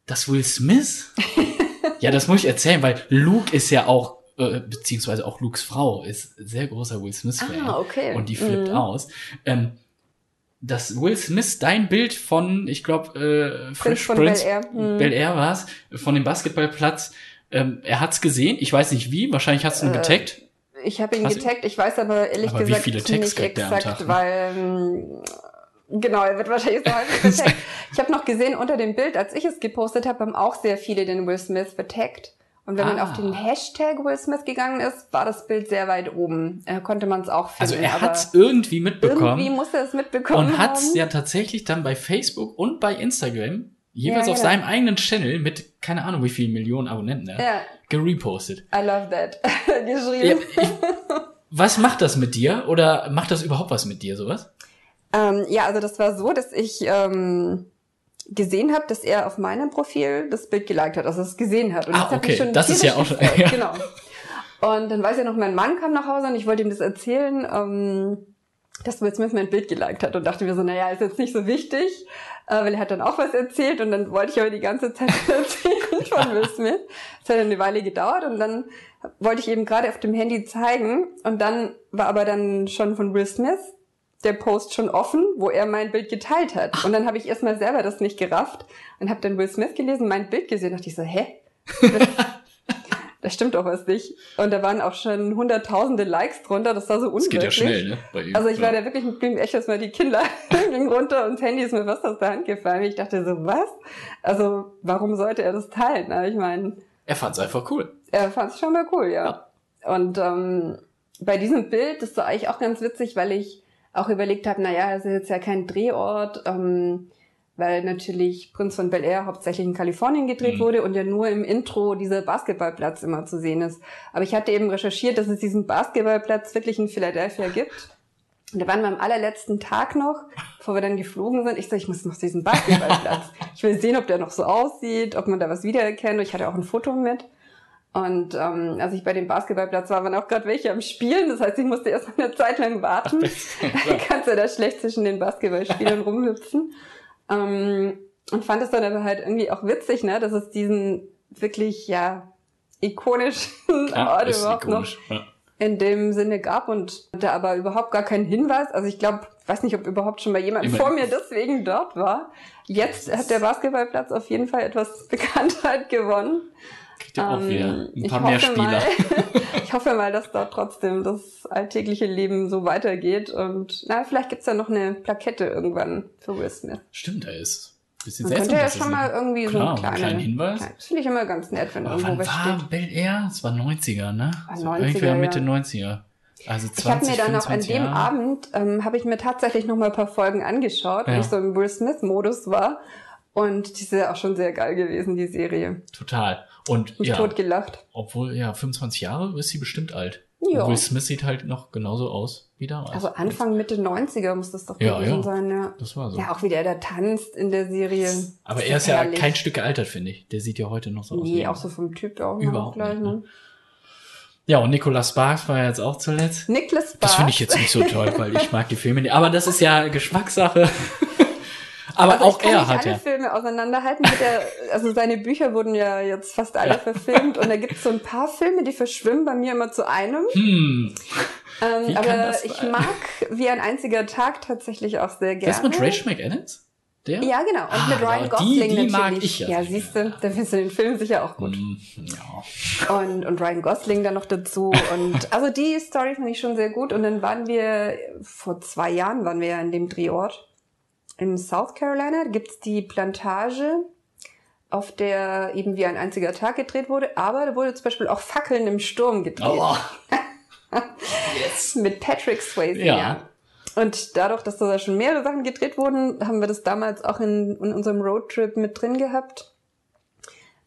dass Will Smith, ja, das muss ich erzählen, weil Luke ist ja auch, äh, beziehungsweise auch Lukes Frau ist sehr großer Will Smith-Fan. Ah, okay. Und die flippt Mhm. aus. Ähm, dass Will Smith dein Bild von, ich glaube, äh, Fresh von Prince, Bel Air. Mhm. Bel Air war's, von dem Basketballplatz, ähm, er hat's gesehen. Ich weiß nicht wie, wahrscheinlich hat's ihn Äh, getaggt. Ich habe ihn du- getaggt, ich weiß aber ehrlich Aber gesagt nicht exakt, Tag, ne? weil ähm, genau, er wird wahrscheinlich so häufig getaggt. Ich habe noch gesehen, unter dem Bild, als ich es gepostet habe, haben auch sehr viele den Will Smith vertaggt. Und wenn man Ah. auf den Hashtag Will Smith gegangen ist, war das Bild sehr weit oben. Äh, konnte man es auch finden. Also er aber hat's irgendwie mitbekommen. irgendwie muss er es mitbekommen und hat's haben. ja tatsächlich dann bei Facebook und bei Instagram, jeweils Ja, auf genau. seinem eigenen Channel mit keine Ahnung wie vielen Millionen Abonnenten, ja, Ja, gerepostet. I love that. Ja, Geschrieben. ich, was macht das mit dir? Oder macht das überhaupt was mit dir, sowas? Ähm, ja, also das war so, dass ich ähm, gesehen habe, dass er auf meinem Profil das Bild geliked hat, also es gesehen hat. Und Ah, das okay, schon das ist ja auch schon- ja. Genau. Und dann weiß ich noch, mein Mann kam nach Hause und ich wollte ihm das erzählen, ähm, dass Will Smith mein Bild geliked hat und dachte mir so, naja, ist jetzt nicht so wichtig, äh, weil er hat dann auch was erzählt und dann wollte ich aber die ganze Zeit erzählen von Will Smith. Das hat eine Weile gedauert und dann wollte ich eben gerade auf dem Handy zeigen und dann war aber dann schon von Will Smith der Post schon offen, wo er mein Bild geteilt hat. Und dann habe ich erstmal selber das nicht gerafft und habe dann Will Smith gelesen, mein Bild gesehen, dachte ich so, hä? Das stimmt doch was nicht. Und da waren auch schon hunderttausende Likes drunter, das war so Das unwirklich. geht ja schnell, ne? Bei ihm. Also ich war ja. da wirklich mit blieben echt erstmal die Kinder runter und das Handy ist mir fast aus der Hand gefallen. Ich dachte so, was? Also warum sollte er das teilen? Na, Ich meine, Er fand's einfach cool. er fand es schon mal cool, ja. Und ähm, bei diesem Bild, das war eigentlich auch ganz witzig, weil ich auch überlegt habe, naja, es ist jetzt ja kein Drehort, ähm, weil natürlich Prinz von Bel Air hauptsächlich in Kalifornien gedreht Mhm. wurde und ja nur im Intro dieser Basketballplatz immer zu sehen ist. Aber ich hatte eben recherchiert, dass es diesen Basketballplatz wirklich in Philadelphia gibt. Und da waren wir am allerletzten Tag noch, bevor wir dann geflogen sind. Ich so, ich muss noch diesen Basketballplatz. ich will sehen, ob der noch so aussieht, ob man da was wiedererkennt. Und ich hatte auch ein Foto mit. Und ähm, als ich bei dem Basketballplatz war, waren auch gerade welche am Spielen. Das heißt, ich musste erst eine Zeit lang warten. Ach, kannst du da schlecht zwischen den Basketballspielern rumhüpfen. Ähm, und fand es dann aber halt irgendwie auch witzig, ne, dass es diesen wirklich, ja, ikonischen Klar, Ort überhaupt ikonisch, noch ja. in dem Sinne gab und da aber überhaupt gar keinen Hinweis. Also ich glaube, weiß nicht, ob überhaupt schon mal jemand Immer- vor mir deswegen dort war. Jetzt hat der Basketballplatz auf jeden Fall etwas Bekanntheit gewonnen. Kriegt ihr auch Ähm, wieder ein ich paar mehr hoffe Spieler. Mal, ich hoffe mal, dass dort trotzdem das alltägliche Leben so weitergeht und na, vielleicht gibt's ja noch eine Plakette irgendwann für Will Smith. Stimmt, er ist ein bisschen Man seltsam. könnte ja es schon mal irgendwie so Klar, einen einen kleinen, kleinen Hinweis. Klein- Das finde ich immer ganz nett, wenn Aber irgendwo wann was war steht. Bel Air? Es war 90er, ne? War So 90er, Irgendwer Mitte ja. 90er. Also 20, Ich habe mir dann auch an 25 dem Jahre. Abend, ähm, habe ich mir tatsächlich noch mal ein paar Folgen angeschaut, Ja. weil ich so im Will Smith-Modus war. Und die ist ja auch schon sehr geil gewesen, die Serie. Total. Und Mich ja, tot gelacht. obwohl, ja, 25 Jahre ist sie bestimmt alt. Ja. Und Will Smith sieht halt noch genauso aus wie damals. Also Anfang, Mitte 90er muss das doch Ja, gewesen ja. sein, ja. Das war so. Ja, auch wie der da tanzt in der Serie. Aber Das er ist ja herrlich. kein Stück gealtert, finde ich. Der sieht ja heute noch so aus. Nee, auch so vom Typ auch noch Überhaupt gleich, nicht, ne? Ja, und Nicolas Sparks war ja jetzt auch zuletzt. Nicholas Sparks. Das finde ich jetzt nicht so toll, weil ich mag die Filme nicht. Aber das ist ja Geschmackssache. Aber Also auch ich kann er nicht hat alle ja. Filme auseinanderhalten. Mit der, also seine Bücher wurden ja jetzt fast alle verfilmt und da gibt es so ein paar Filme, die verschwimmen bei mir immer zu einem. Hm, Ähm, aber ich mag wie ein einziger Tag tatsächlich auch sehr gerne. das mit Rachel McAdams? Der? Ja, genau. Und Ah, mit Ryan ja, die- Gosling die mag natürlich. ich ja ja, siehst du, da findest du den Film sicher auch gut. Hm, ja. Und, und Ryan Gosling dann noch dazu. Und also die Story fand ich schon sehr gut. Und dann waren wir, vor zwei Jahren waren wir ja in dem Drehort in South Carolina. Da gibt's die Plantage, auf der eben wie ein einziger Tag gedreht wurde. Aber da wurde zum Beispiel auch Fackeln im Sturm gedreht. Oh. yes. Mit Patrick Swayze. Ja. Und dadurch, dass da schon mehrere Sachen gedreht wurden, haben wir das damals auch in, in unserem Roadtrip mit drin gehabt.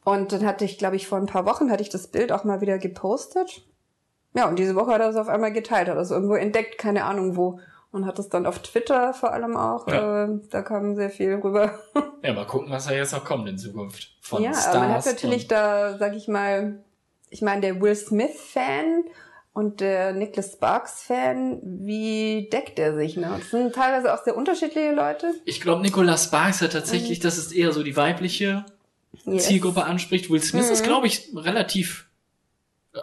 Und dann hatte ich, glaube ich, vor ein paar Wochen hatte ich das Bild auch mal wieder gepostet. Ja, und diese Woche hat er es auf einmal geteilt, hat er es irgendwo entdeckt, keine Ahnung wo. Und hat es dann auf Twitter vor allem auch, Ja. äh, da kam sehr viel rüber. Ja, mal gucken, was da jetzt noch kommt in Zukunft. Von ja, Stars. aber man hat natürlich da, sag ich mal, ich meine, der Will Smith-Fan und der Nicholas Sparks-Fan, wie deckt er sich? Ne? Das sind teilweise auch sehr unterschiedliche Leute. Ich glaube, Nicolas Sparks hat tatsächlich, das ist eher so die weibliche Yes. Zielgruppe anspricht. Will Smith ist, Mhm. glaube ich, relativ,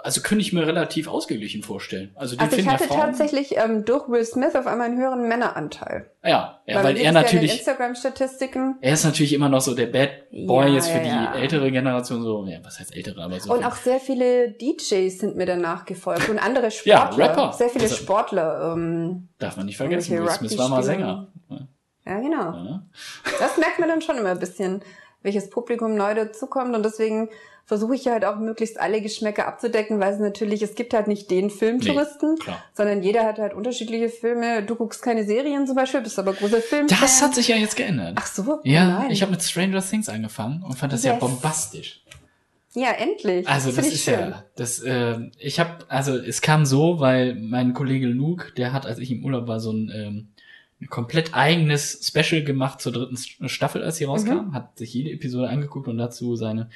also könnte ich mir relativ ausgeglichen vorstellen. Also Also ich hatte Frauen. tatsächlich ähm, durch Will Smith auf einmal einen höheren Männeranteil. Ja, ja weil sieht er natürlich, Instagram-Statistiken. er ist natürlich immer noch so der Bad Boy Ja, jetzt für ja, die ältere Generation so, ja, was heißt ältere, aber so. Und auch sehr viele DJs sind mir danach gefolgt und andere Sportler. Ja, Rapper. Sehr viele Also- Sportler. Ähm, darf man nicht vergessen, Will Smith war mal. Sänger. ja, genau. Ja? Das merkt man dann schon immer ein bisschen, welches Publikum neu dazukommt. Und deswegen versuche ich halt auch möglichst alle Geschmäcker abzudecken, weil es natürlich, es gibt halt nicht den Filmtouristen, klar. sondern jeder hat halt unterschiedliche Filme. Du guckst keine Serien zum Beispiel, bist aber großer Film. Das hat sich ja jetzt geändert. Ach so, ja, nein. ich habe mit Stranger Things angefangen und fand das ja Yes. bombastisch. Ja, endlich. Also das, ich ist schön. ja, das, äh, ich habe, also es kam so, weil mein Kollege Luke, der hat, als ich im Urlaub war, so ein, ähm, ein komplett eigenes Special gemacht zur dritten S- Staffel, als sie rauskam, Mhm. hat sich jede Episode angeguckt und dazu seine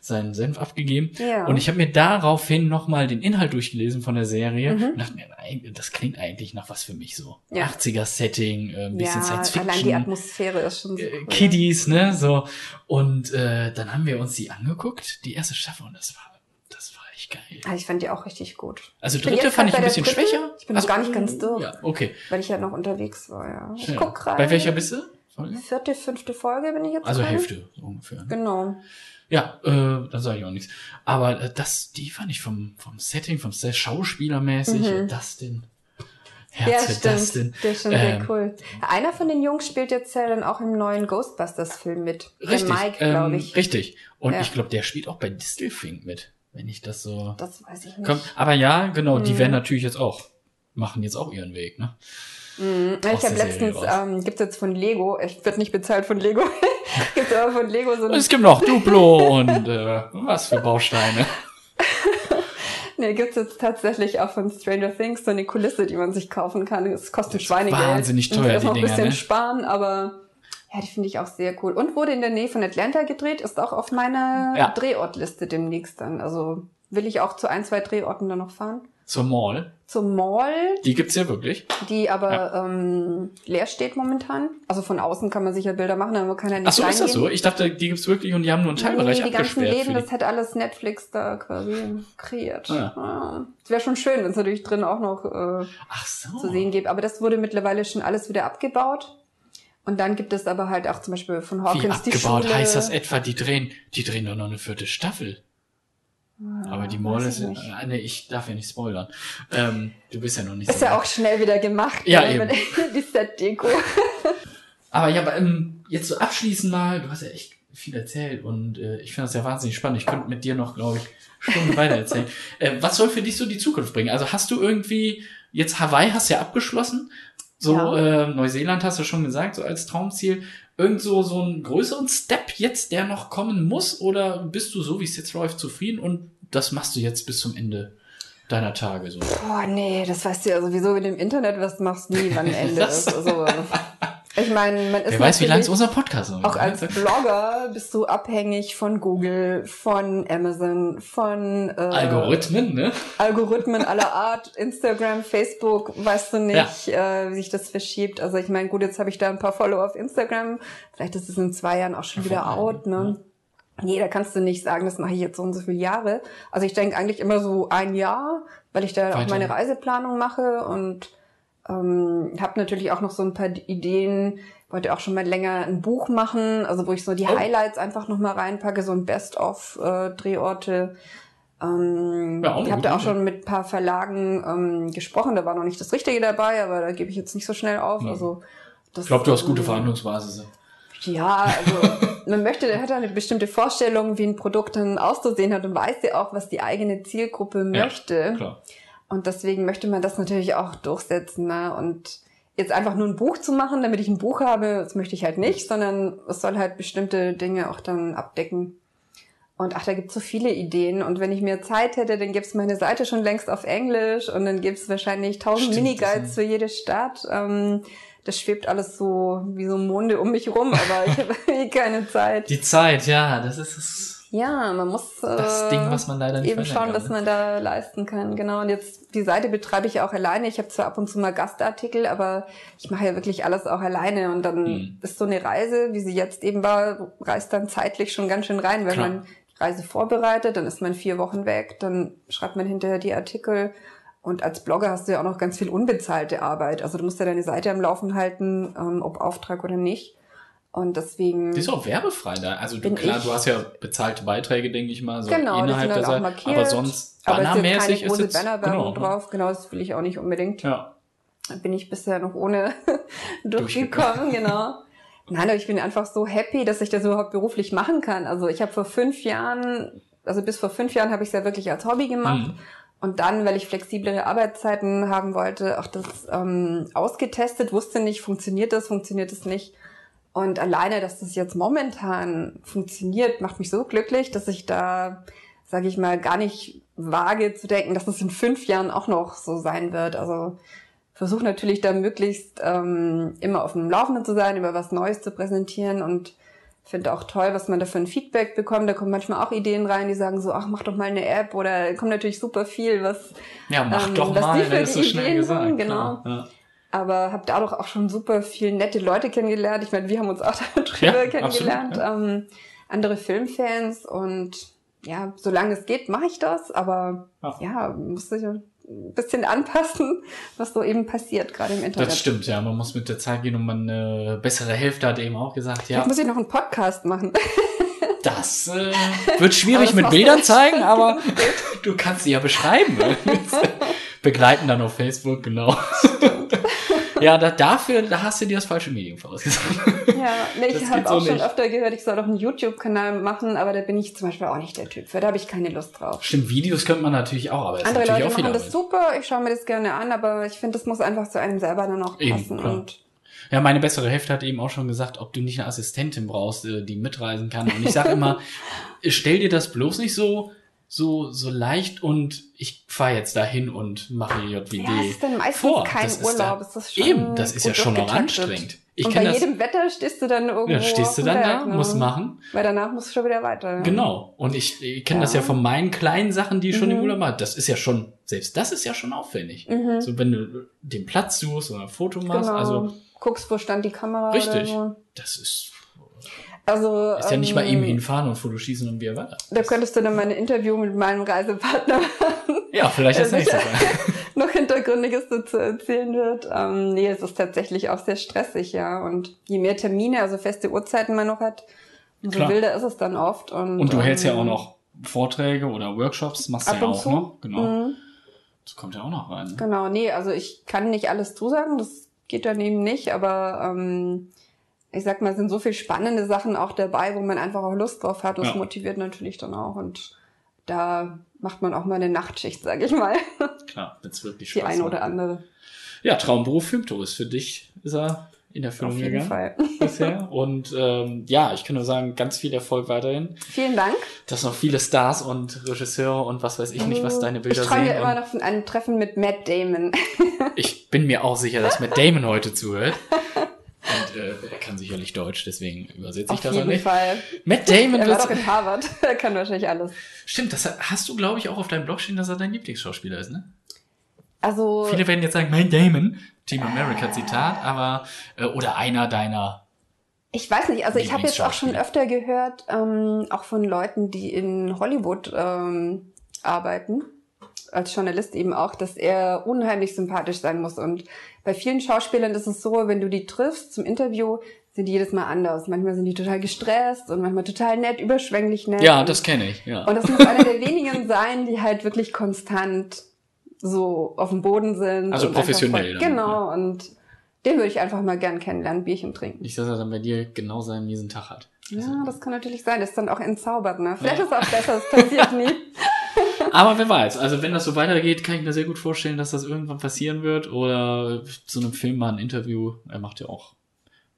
seinen Senf abgegeben. Ja. Und ich habe mir daraufhin nochmal den Inhalt durchgelesen von der Serie Mhm. und dachte mir, das klingt eigentlich nach was für mich so. Ja. 80er-Setting, äh, ein bisschen ja, Science Fiction. allein die Atmosphäre ist schon so äh, cool. Kiddies, ne, so. Und äh, dann haben wir uns die angeguckt, die erste Staffel, und das war, das echt geil. Ah, ich fand die auch richtig gut. Also dritte fand ich ein der bisschen dritten. schwächer. Ich bin also, noch gar nicht ganz durch. Ja, okay. Weil ich ja noch unterwegs war, ja. Ich Ja. guck gerade. Bei welcher bist du? Folge? Vierte, fünfte Folge bin ich jetzt Also dran. Hälfte ungefähr. Genau. Ja, äh, da sage ich auch nichts. Aber äh, das, die fand ich vom, vom Setting, vom Set, Schauspielermäßig, Mhm. Dustin. Ja, Herz für stimmt. Dustin. Der ist schon Ähm, sehr cool. Einer von den Jungs spielt jetzt ja dann auch im neuen Ghostbusters-Film mit. Richtig, Der Mike, ähm, glaube ich. richtig. Und Ja. ich glaube, der spielt auch bei Distelfink mit, wenn ich das so. Das weiß ich nicht. Komm, aber ja, genau, die Mhm. werden natürlich jetzt auch, machen jetzt auch ihren Weg, ne? Mhm. Ich habe letztens, ähm, gibt's jetzt von Lego, ich wird nicht bezahlt von Lego, gibt's aber von Lego so ein, es gibt noch Duplo und äh, was für Bausteine. nee, gibt's jetzt tatsächlich auch von Stranger Things so eine Kulisse, die man sich kaufen kann. Es kostet Schweinegeld. wahnsinnig Man muss teuer, die noch ein Dinger, bisschen ne? sparen, aber ja, die finde ich auch sehr cool. Und wurde in der Nähe von Atlanta gedreht, ist auch auf meiner Ja. Drehortliste demnächst dann. Also will ich auch zu ein, zwei Drehorten dann noch fahren. Zur Mall. Zum Mall, Die gibt's ja wirklich. die aber ähm, leer steht momentan. Also von außen kann man sicher Bilder machen, aber kann ja nicht Ach so, ist das reingehen. so? Ich dachte, die gibt's wirklich und die haben nur einen Teilbereich Nee, die ganzen. Läden, das hat alles Netflix da quasi kreiert. Ah. Ja. Es wäre schon schön, wenn es natürlich drin auch noch äh, so. zu sehen gibt. Aber das wurde mittlerweile schon alles wieder abgebaut. Und dann gibt es aber halt auch zum Beispiel von Wie Hawkins die abgebaut Schule. heißt das etwa, die drehen, die drehen doch noch eine vierte Staffel. Aber die Mall ist, ich nicht. äh, nee, ich darf ja nicht spoilern. Ähm, du bist ja noch nicht Ist so ja weit. auch schnell wieder gemacht. Ja, ne, eben. Die Set-Deko. Aber ja, aber ähm, jetzt so abschließend mal, du hast ja echt viel erzählt und äh, ich finde das ja wahnsinnig spannend. Ich könnte mit dir noch, glaube ich, Stunden weiter erzählen. Äh, was soll für dich so die Zukunft bringen? Also hast du irgendwie, jetzt Hawaii hast du ja abgeschlossen, so Ja. äh, Neuseeland hast du schon gesagt, so als Traumziel. Irgend so, so einen größeren Step jetzt, der noch kommen muss? Oder bist du so, wie es jetzt läuft, zufrieden und das machst du jetzt bis zum Ende deiner Tage so? Boah, nee, das weißt du ja sowieso mit dem Internet, was du machst nie, wann Ende ist. Also, ich meine, man ist Wer weiß, wie lang natürlich- unser Podcast noch Auch ist. als Blogger bist du abhängig von Google, von Amazon, von äh, Algorithmen, ne? Algorithmen aller Art, Instagram, Facebook, weißt du nicht, äh, wie sich das verschiebt. Also ich meine, gut, jetzt habe ich da ein paar Follower auf Instagram. Vielleicht ist es in zwei Jahren auch schon wieder vorbei, out, ne? Nee, da kannst du nicht sagen, das mache ich jetzt so und so viele Jahre. Also ich denke eigentlich immer so ein Jahr, weil ich da auch Weiter. meine Reiseplanung mache und ähm, habe natürlich auch noch so ein paar Ideen, wollte auch schon mal länger ein Buch machen, also wo ich so die Oh. Highlights einfach noch mal reinpacke, so ein Best-of-Drehorte. Ähm, Ja, ich habe da auch schon mit ein paar Verlagen ähm, gesprochen, da war noch nicht das Richtige dabei, aber da gebe ich jetzt nicht so schnell auf. Ja. Also das, Ich glaube, du hast gute Verhandlungsbasis. ja, also man möchte, der hat eine bestimmte Vorstellung, wie ein Produkt dann auszusehen hat und weiß ja auch, was die eigene Zielgruppe Ja, möchte. Klar. Und deswegen möchte man das natürlich auch durchsetzen. Ne? Und jetzt einfach nur ein Buch zu machen, damit ich ein Buch habe, das möchte ich halt nicht, sondern es soll halt bestimmte Dinge auch dann abdecken. Und ach, da gibt's so viele Ideen. Und wenn ich mehr Zeit hätte, dann gäbe es meine Seite schon längst auf Englisch und dann gäbe es wahrscheinlich tausend Miniguides für jede Stadt. Ähm, das schwebt alles so wie so Monde um mich rum, aber ich habe eh keine Zeit. Die Zeit, ja, das ist es. Ja, man muss Das äh, Ding, was man leider nicht eben schauen, kann, was ne? man da leisten kann. Genau. Und jetzt die Seite betreibe ich auch alleine. Ich habe zwar ab und zu mal Gastartikel, aber ich mache ja wirklich alles auch alleine. Und dann Mhm. ist so eine Reise, wie sie jetzt eben war, reißt dann zeitlich schon ganz schön rein, wenn Klar. man die Reise vorbereitet, dann ist man vier Wochen weg, dann schreibt man hinterher die Artikel. Und als Blogger hast du ja auch noch ganz viel unbezahlte Arbeit. Also du musst ja deine Seite am Laufen halten, ähm, ob Auftrag oder nicht. Und deswegen. Die ist auch werbefrei da. Also du, klar, du hast ja bezahlte Beiträge, denke ich mal, so Genau, die innerhalb sind dann der auch markiert. Aber sonst aber es ist jetzt keine bannermäßig ist große jetzt Bannerwerbung genau, drauf. Genau, das will ich auch nicht unbedingt. Ja. Da bin ich bisher noch ohne durchgekommen, genau. Nein, aber ich bin einfach so happy, dass ich das überhaupt beruflich machen kann. Also ich habe vor fünf Jahren, also bis vor fünf Jahren habe ich es ja wirklich als Hobby gemacht. Mhm. Und dann, weil ich flexiblere Arbeitszeiten haben wollte, auch das ähm, ausgetestet, wusste nicht, funktioniert das, funktioniert es nicht. Und alleine, dass das jetzt momentan funktioniert, macht mich so glücklich, dass ich da, sage ich mal, gar nicht wage zu denken, dass es in fünf Jahren auch noch so sein wird. Also versuche natürlich da möglichst ähm, immer auf dem Laufenden zu sein, über was Neues zu präsentieren und finde auch toll, was man da für ein Feedback bekommt. Da kommen manchmal auch Ideen rein, die sagen so, ach, mach doch mal eine App oder kommt natürlich super viel, was Ja, mach Ähm, doch was mal, die für das so die schnell Ideen gesagt. haben, genau. klar. Aber habe dadurch auch schon super viel nette Leute kennengelernt. Ich meine, wir haben uns auch darüber Ja, kennengelernt. absolut, ähm, andere Filmfans und ja, solange es geht, mache ich das, aber Ja. ja, muss sich ein bisschen anpassen, was so eben passiert, gerade im Internet. Das stimmt, ja. Man muss mit der Zeit gehen und man eine bessere Hälfte hat eben auch gesagt, ja, Vielleicht muss ich noch einen Podcast machen. das äh, wird schwierig mit Bildern zeigen, aber du kannst sie ja beschreiben. Begleiten dann auf Facebook, genau. Ja, da, dafür, da hast du dir das falsche Medium vorausgesagt. Ja, nee, ich habe geht so auch schon nicht. öfter gehört, ich soll doch einen YouTube-Kanal machen, aber da bin ich zum Beispiel auch nicht der Typ für. Da habe ich keine Lust drauf. Stimmt, Videos könnte man natürlich auch, aber es Andere Leute auch machen das super, ich schaue mir das gerne an, aber ich finde, das muss einfach zu einem selber dann auch Eben, passen. klar. und Ja, meine bessere Hälfte hat eben auch schon gesagt, ob du nicht eine Assistentin brauchst, äh, die mitreisen kann. Und ich sage immer, stell dir das bloß nicht so, so, so leicht und ich fahre jetzt dahin und mache JWD. Ja, ist dann meistens vor. kein Das ist Urlaub. da- es ist schon Eben, das ist ja schon durchgetaktet. anstrengend. Ich und bei das. jedem Wetter stehst du dann irgendwo. Ja, stehst du dann da, ne? musst machen. Weil danach musst du schon wieder weiter. Genau. Und ich, ich kenne das Ja. ja von meinen kleinen Sachen, die ich schon im Mhm. Urlaub mache. Das ist ja schon, selbst das ist ja schon aufwendig. Mhm. So, wenn du den Platz suchst oder ein Foto machst, Genau. also Guckst, wo stand die Kamera Richtig. so. das ist, Also, ist ja nicht mal ähm, eben hinfahren und Foto schießen und wieder weiter. Da könntest du dann mal ein Interview mit meinem Reisepartner machen. Ja, vielleicht das nächste Mal. noch Hintergründiges dazu erzählen wird. Ähm, nee, es ist tatsächlich auch sehr stressig, ja. Und je mehr Termine, also feste Uhrzeiten man noch hat, umso Klar. wilder ist es dann oft. Und, Und du hältst ja ähm, auch noch Vorträge oder Workshops, machst du ja auch zu. noch. Genau. Mhm, Das kommt ja auch noch rein. ne? genau, nee, also ich kann nicht alles zusagen, das geht daneben nicht, aber ähm, ich sag mal, es sind so viel spannende Sachen auch dabei, wo man einfach auch Lust drauf hat. Das Ja. motiviert natürlich dann auch. Und da macht man auch mal eine Nachtschicht, sag ich mal. Klar, wenn's wirklich Die Spaß eine macht. oder andere. Ja, Traumberuf Filmtourist. Für dich ist er in Erfüllung Auf jeden gegangen Fall. bisher. Und ähm, ja, ich kann nur sagen, ganz viel Erfolg weiterhin. Vielen Dank. Dass noch viele Stars und Regisseure und was weiß ich nicht, was deine Bilder Ich träume sehen. ja immer und noch von einem Treffen mit Matt Damon. ich bin mir auch sicher, dass Matt Damon heute zuhört. Und äh, er kann sicherlich Deutsch, deswegen übersetze ich Auf das auch jeden nicht. Fall. Matt Damon Er war doch in Harvard. Er kann wahrscheinlich alles. Stimmt, das hast du, glaube ich, auch auf deinem Blog stehen, dass er dein Lieblingsschauspieler ist, ne? Also, Viele werden jetzt sagen, Matt Damon, Team America Zitat, aber äh, oder einer deiner. ich weiß nicht, also ich habe jetzt auch schon öfter gehört, ähm, auch von Leuten, die in Hollywood ähm, arbeiten, als Journalist eben auch, dass er unheimlich sympathisch sein muss. Und bei vielen Schauspielern ist es so, wenn du die triffst zum Interview, sind die jedes Mal anders. Manchmal sind die total gestresst und manchmal total nett, überschwänglich nett. Ja, das kenne ich, ja. Und das muss einer der wenigen sein, die halt wirklich konstant so auf dem Boden sind. Also professionell Voll, dann, genau, und den würde ich einfach mal gern kennenlernen, Bierchen trinken. Nicht, dass er dann bei dir genau seinen miesen Tag hat. Ja, das kann natürlich sein. Das ist dann auch entzaubert, ne? Vielleicht Ja. ist es auch besser, es passiert nie. Aber wer weiß, also wenn das so weitergeht, kann ich mir sehr gut vorstellen, dass das irgendwann passieren wird oder zu einem Film mal ein Interview. Er macht ja auch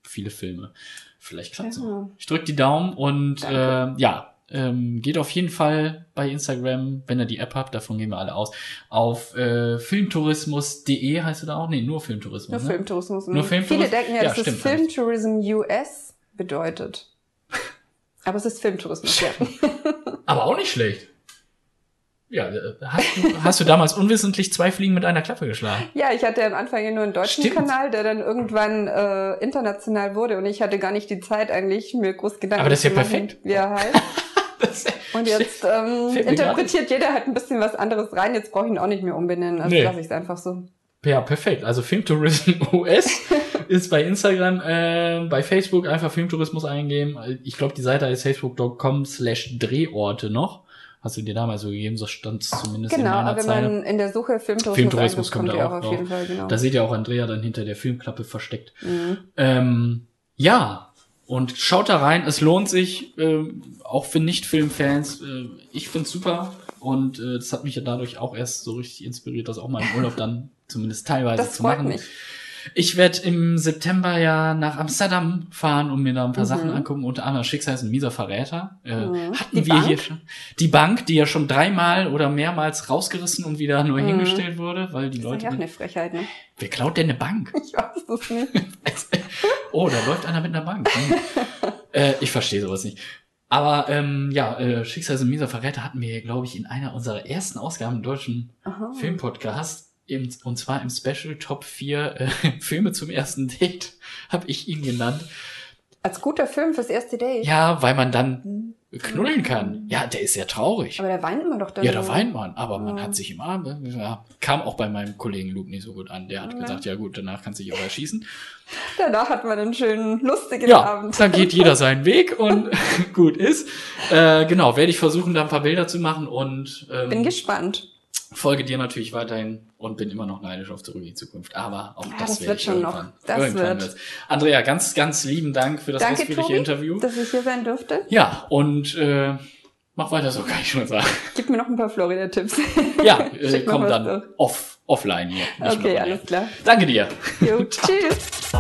viele Filme. Vielleicht klappt's Ja. noch. Ich drück die Daumen und äh, ja, ähm, geht auf jeden Fall bei Instagram, wenn ihr die App habt, davon gehen wir alle aus, auf äh, filmtourismus.de heißt du da auch? Nee, nur Filmtourismus. Nur ne? Filmtourismus. Nur Filmtourismus? Viele denken ja, Ja, dass es stimmt, Filmtourism US bedeutet. Aber es ist Filmtourismus, ja. Aber auch nicht schlecht. Ja, äh, hast du, hast du damals unwissentlich zwei Fliegen mit einer Klappe geschlagen? Ja, ich hatte am Anfang ja nur einen deutschen Stimmt. Kanal, der dann irgendwann äh, international wurde und ich hatte gar nicht die Zeit eigentlich, mir groß Gedanken Aber das ist ja machen, perfekt. wie er heißt. Das, Und jetzt ähm, interpretiert jeder halt ein bisschen was anderes rein. Jetzt brauche ich ihn auch nicht mehr umbenennen. Also Nee. lasse ich es einfach so. Ja, perfekt. Also Filmtourism US ist bei Instagram, äh, bei Facebook einfach Filmtourismus eingeben. Ich glaube, die Seite ist facebook.com slash Drehorte noch. Hast du dir damals so gegeben, so stand es zumindest Genau, in meiner aber wenn man in der Suche Filmtourismus, Filmtourismus kommt kommt da ihr auch auf jeden Fall, genau. Da sieht ja auch Andrea dann hinter der Filmklappe versteckt. Mhm. Ähm, ja, und schaut da rein, es lohnt sich, ähm, auch für Nicht-Filmfans. Äh, ich find's super und äh, das hat mich ja dadurch auch erst so richtig inspiriert, das auch mal im Urlaub dann zumindest teilweise Das zu machen. mich. Ich werde im September ja nach Amsterdam fahren und mir da ein paar Mhm. Sachen angucken, unter anderem Schicksal ist ein mieser Verräter. Äh, Mhm. Hatten Die wir Bank? hier schon. Die Bank, die ja schon dreimal oder mehrmals rausgerissen und wieder neu Mhm. hingestellt wurde, weil die Das ist Leute. ja auch eine Frechheit, ne? Wer klaut denn eine Bank? Ich weiß das nicht. oh, da läuft einer mit einer Bank. Hm. äh, ich verstehe sowas nicht. Aber ähm, ja, äh, Schicksal ist ein mieser Verräter hatten wir, glaube ich, in einer unserer ersten Ausgaben im deutschen Aha. Filmpodcast, im, und zwar im Special Top 4 äh, Filme zum ersten Date, habe ich ihn genannt. Als guter Film fürs erste Date. Ja, weil man dann knuddeln kann. Ja, der ist sehr traurig. Aber da weint man doch dann. Ja, da weint man, aber man Ja. hat sich im Arm. Ja, kam auch bei meinem Kollegen Luke nicht so gut an. Der hat Ja. gesagt, ja gut, danach kannst du dich auch erschießen. Danach hat man einen schönen, lustigen Ja, Abend. dann geht jeder seinen Weg und gut ist. Äh, genau, werde ich versuchen, da ein paar Bilder zu machen und ähm, Bin gespannt. Folge dir natürlich weiterhin und bin immer noch neidisch auf Zurück in die Zukunft. Aber auch Ja, das, das wird schon noch. Das irgendwann wird. wird's. Andrea, ganz, ganz lieben Dank für das Danke, ausführliche Tobi, Interview. dass ich hier sein durfte. Ja, und äh, mach weiter so, kann ich schon sagen. Gib mir noch ein paar Florida-Tipps. Ja, äh, komm dann off, offline hier. Okay, alles klar. Danke dir. Jo, tschüss.